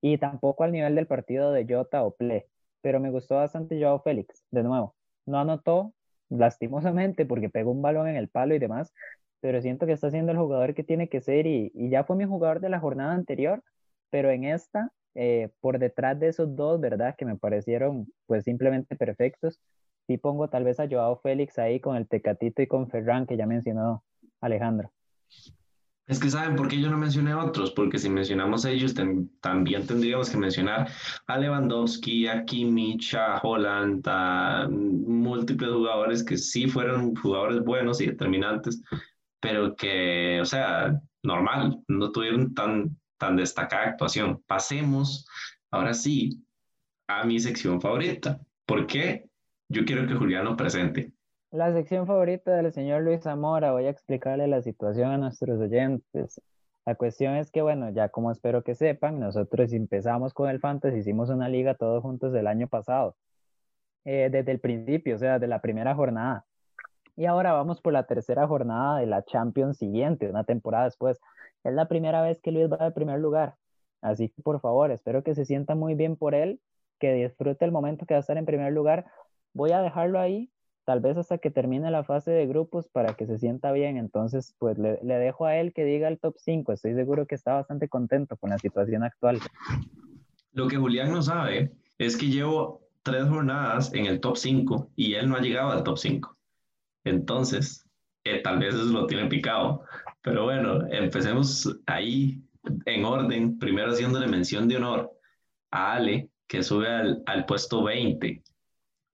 Y tampoco al nivel del partido de Jota o Ple pero me gustó bastante Joao Félix, de nuevo. No anotó, lastimosamente, porque pegó un balón en el palo y demás, pero siento que está siendo el jugador que tiene que ser y, ya fue mi jugador de la jornada anterior, pero en esta, eh, por detrás de esos dos, ¿verdad? Que me parecieron pues simplemente perfectos, sí pongo tal vez a Joao Félix ahí con el Tecatito y con Ferran que ya mencionó Alejandro. Es que saben por qué yo no mencioné otros, porque si mencionamos a ellos también tendríamos que mencionar a Lewandowski, a Kimmich, a Holland, a múltiples jugadores que sí fueron jugadores buenos y determinantes, pero que, o sea, normal, no tuvieron tan, tan destacada actuación. Pasemos ahora sí a mi sección favorita. ¿Por qué? Yo quiero que Juliano presente. La sección favorita del señor Luis Zamora, voy a explicarle la situación a nuestros oyentes. La cuestión es que, bueno, ya como espero que sepan, nosotros empezamos con el Fantasy, hicimos una liga todos juntos el año pasado, eh, desde el principio, o sea, de la primera jornada. Y ahora vamos por la tercera jornada de la Champions siguiente, una temporada después. Es la primera vez que Luis va al primer lugar. Así que, por favor, espero que se sienta muy bien por él, que disfrute el momento que va a estar en primer lugar. Voy a dejarlo ahí tal vez hasta que termine la fase de grupos para que se sienta bien. Entonces, pues le, dejo a él que diga el top 5. Estoy seguro que está bastante contento con la situación actual. Lo que Julián no sabe es que llevo tres jornadas en el top 5 y él no ha llegado al top 5. Entonces, eh, tal vez eso lo tiene picado. Pero bueno, empecemos ahí en orden. Primero haciéndole mención de honor a Ale, que sube al, al puesto 20.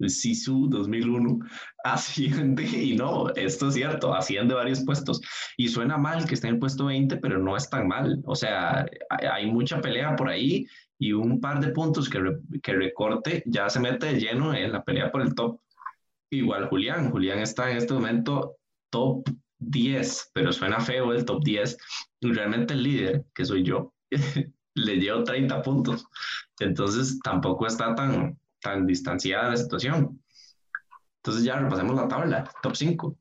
Sisu 2001 [laughs] asciende, y no, esto es cierto, asciende varios puestos. Y suena mal que esté en el puesto 20, pero no es tan mal. O sea, hay, mucha pelea por ahí y un par de puntos que, que recorte ya se mete de lleno en la pelea por el top. Igual Julián, Julián está en este momento top 10, pero suena feo el top 10. Realmente el líder, que soy yo, [laughs] le llevo 30 puntos. Entonces tampoco está tan, tan distanciada la situación. Entonces ya repasemos la tabla, top 5.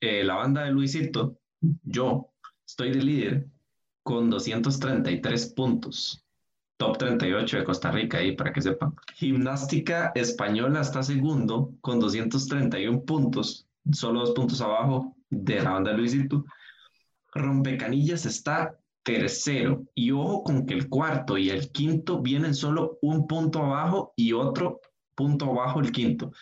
Eh, la banda de Luisito, yo estoy de líder con 233 puntos. Top 38 de Costa Rica, ahí para que sepan. Gimnástica Española está segundo con 231 puntos, solo dos puntos abajo de la banda Luisito. Rompecanillas está tercero. Y ojo con que el cuarto y el quinto vienen solo un punto abajo y otro punto abajo el quinto.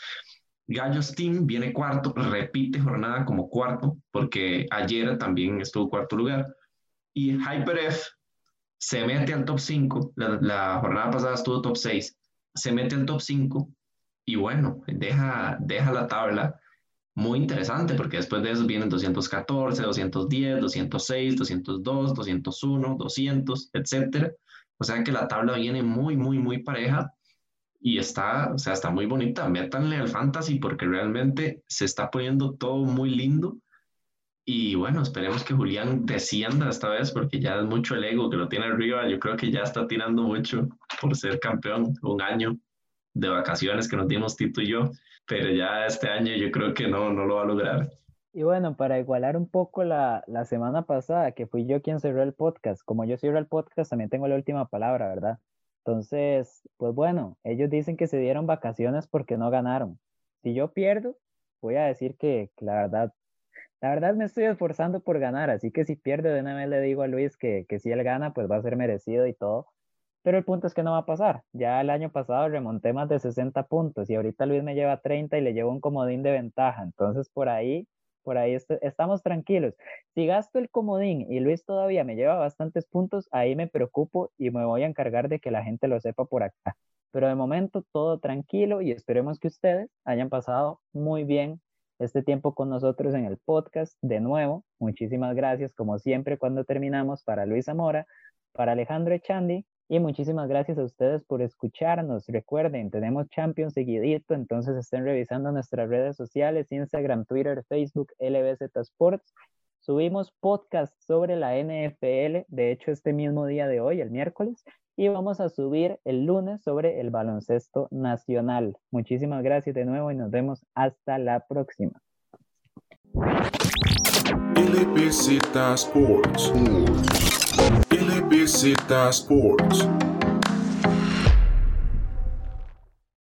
Gallos Team viene cuarto, repite jornada como cuarto, porque ayer también estuvo cuarto lugar. Y HyperF se mete al top 5, la, la, jornada pasada estuvo top 6, se mete al top 5 y bueno, deja, deja la tabla muy interesante porque después de eso vienen 214, 210, 206, 202, 201, 200, etcétera. O sea que la tabla viene muy, muy, muy pareja y está, o sea, está muy bonita. Métanle al fantasy porque realmente se está poniendo todo muy lindo. Y bueno, esperemos que Julián descienda esta vez porque ya es mucho el ego que lo tiene arriba. Yo creo que ya está tirando mucho por ser campeón un año de vacaciones que nos dimos Tito y yo pero ya este año yo creo que no, no lo va a lograr. Y bueno, para igualar un poco la, la semana pasada, que fui yo quien cerró el podcast, como yo cierro el podcast, también tengo la última palabra, ¿verdad? Entonces, pues bueno, ellos dicen que se dieron vacaciones porque no ganaron. Si yo pierdo, voy a decir que, que la verdad, la verdad me estoy esforzando por ganar, así que si pierdo de una vez le digo a Luis que, que si él gana, pues va a ser merecido y todo. Pero el punto es que no va a pasar. Ya el año pasado remonté más de 60 puntos y ahorita Luis me lleva 30 y le llevo un comodín de ventaja. Entonces por ahí, por ahí estamos tranquilos. Si gasto el comodín y Luis todavía me lleva bastantes puntos, ahí me preocupo y me voy a encargar de que la gente lo sepa por acá. Pero de momento todo tranquilo y esperemos que ustedes hayan pasado muy bien este tiempo con nosotros en el podcast. De nuevo, muchísimas gracias como siempre cuando terminamos para Luis Zamora, para Alejandro Echandi y muchísimas gracias a ustedes por escucharnos. Recuerden, tenemos Champions seguidito, entonces estén revisando nuestras redes sociales, Instagram, Twitter, Facebook, LBZ Sports. Subimos podcast sobre la NFL, de hecho este mismo día de hoy, el miércoles, y vamos a subir el lunes sobre el baloncesto nacional. Muchísimas gracias de nuevo y nos vemos hasta la próxima.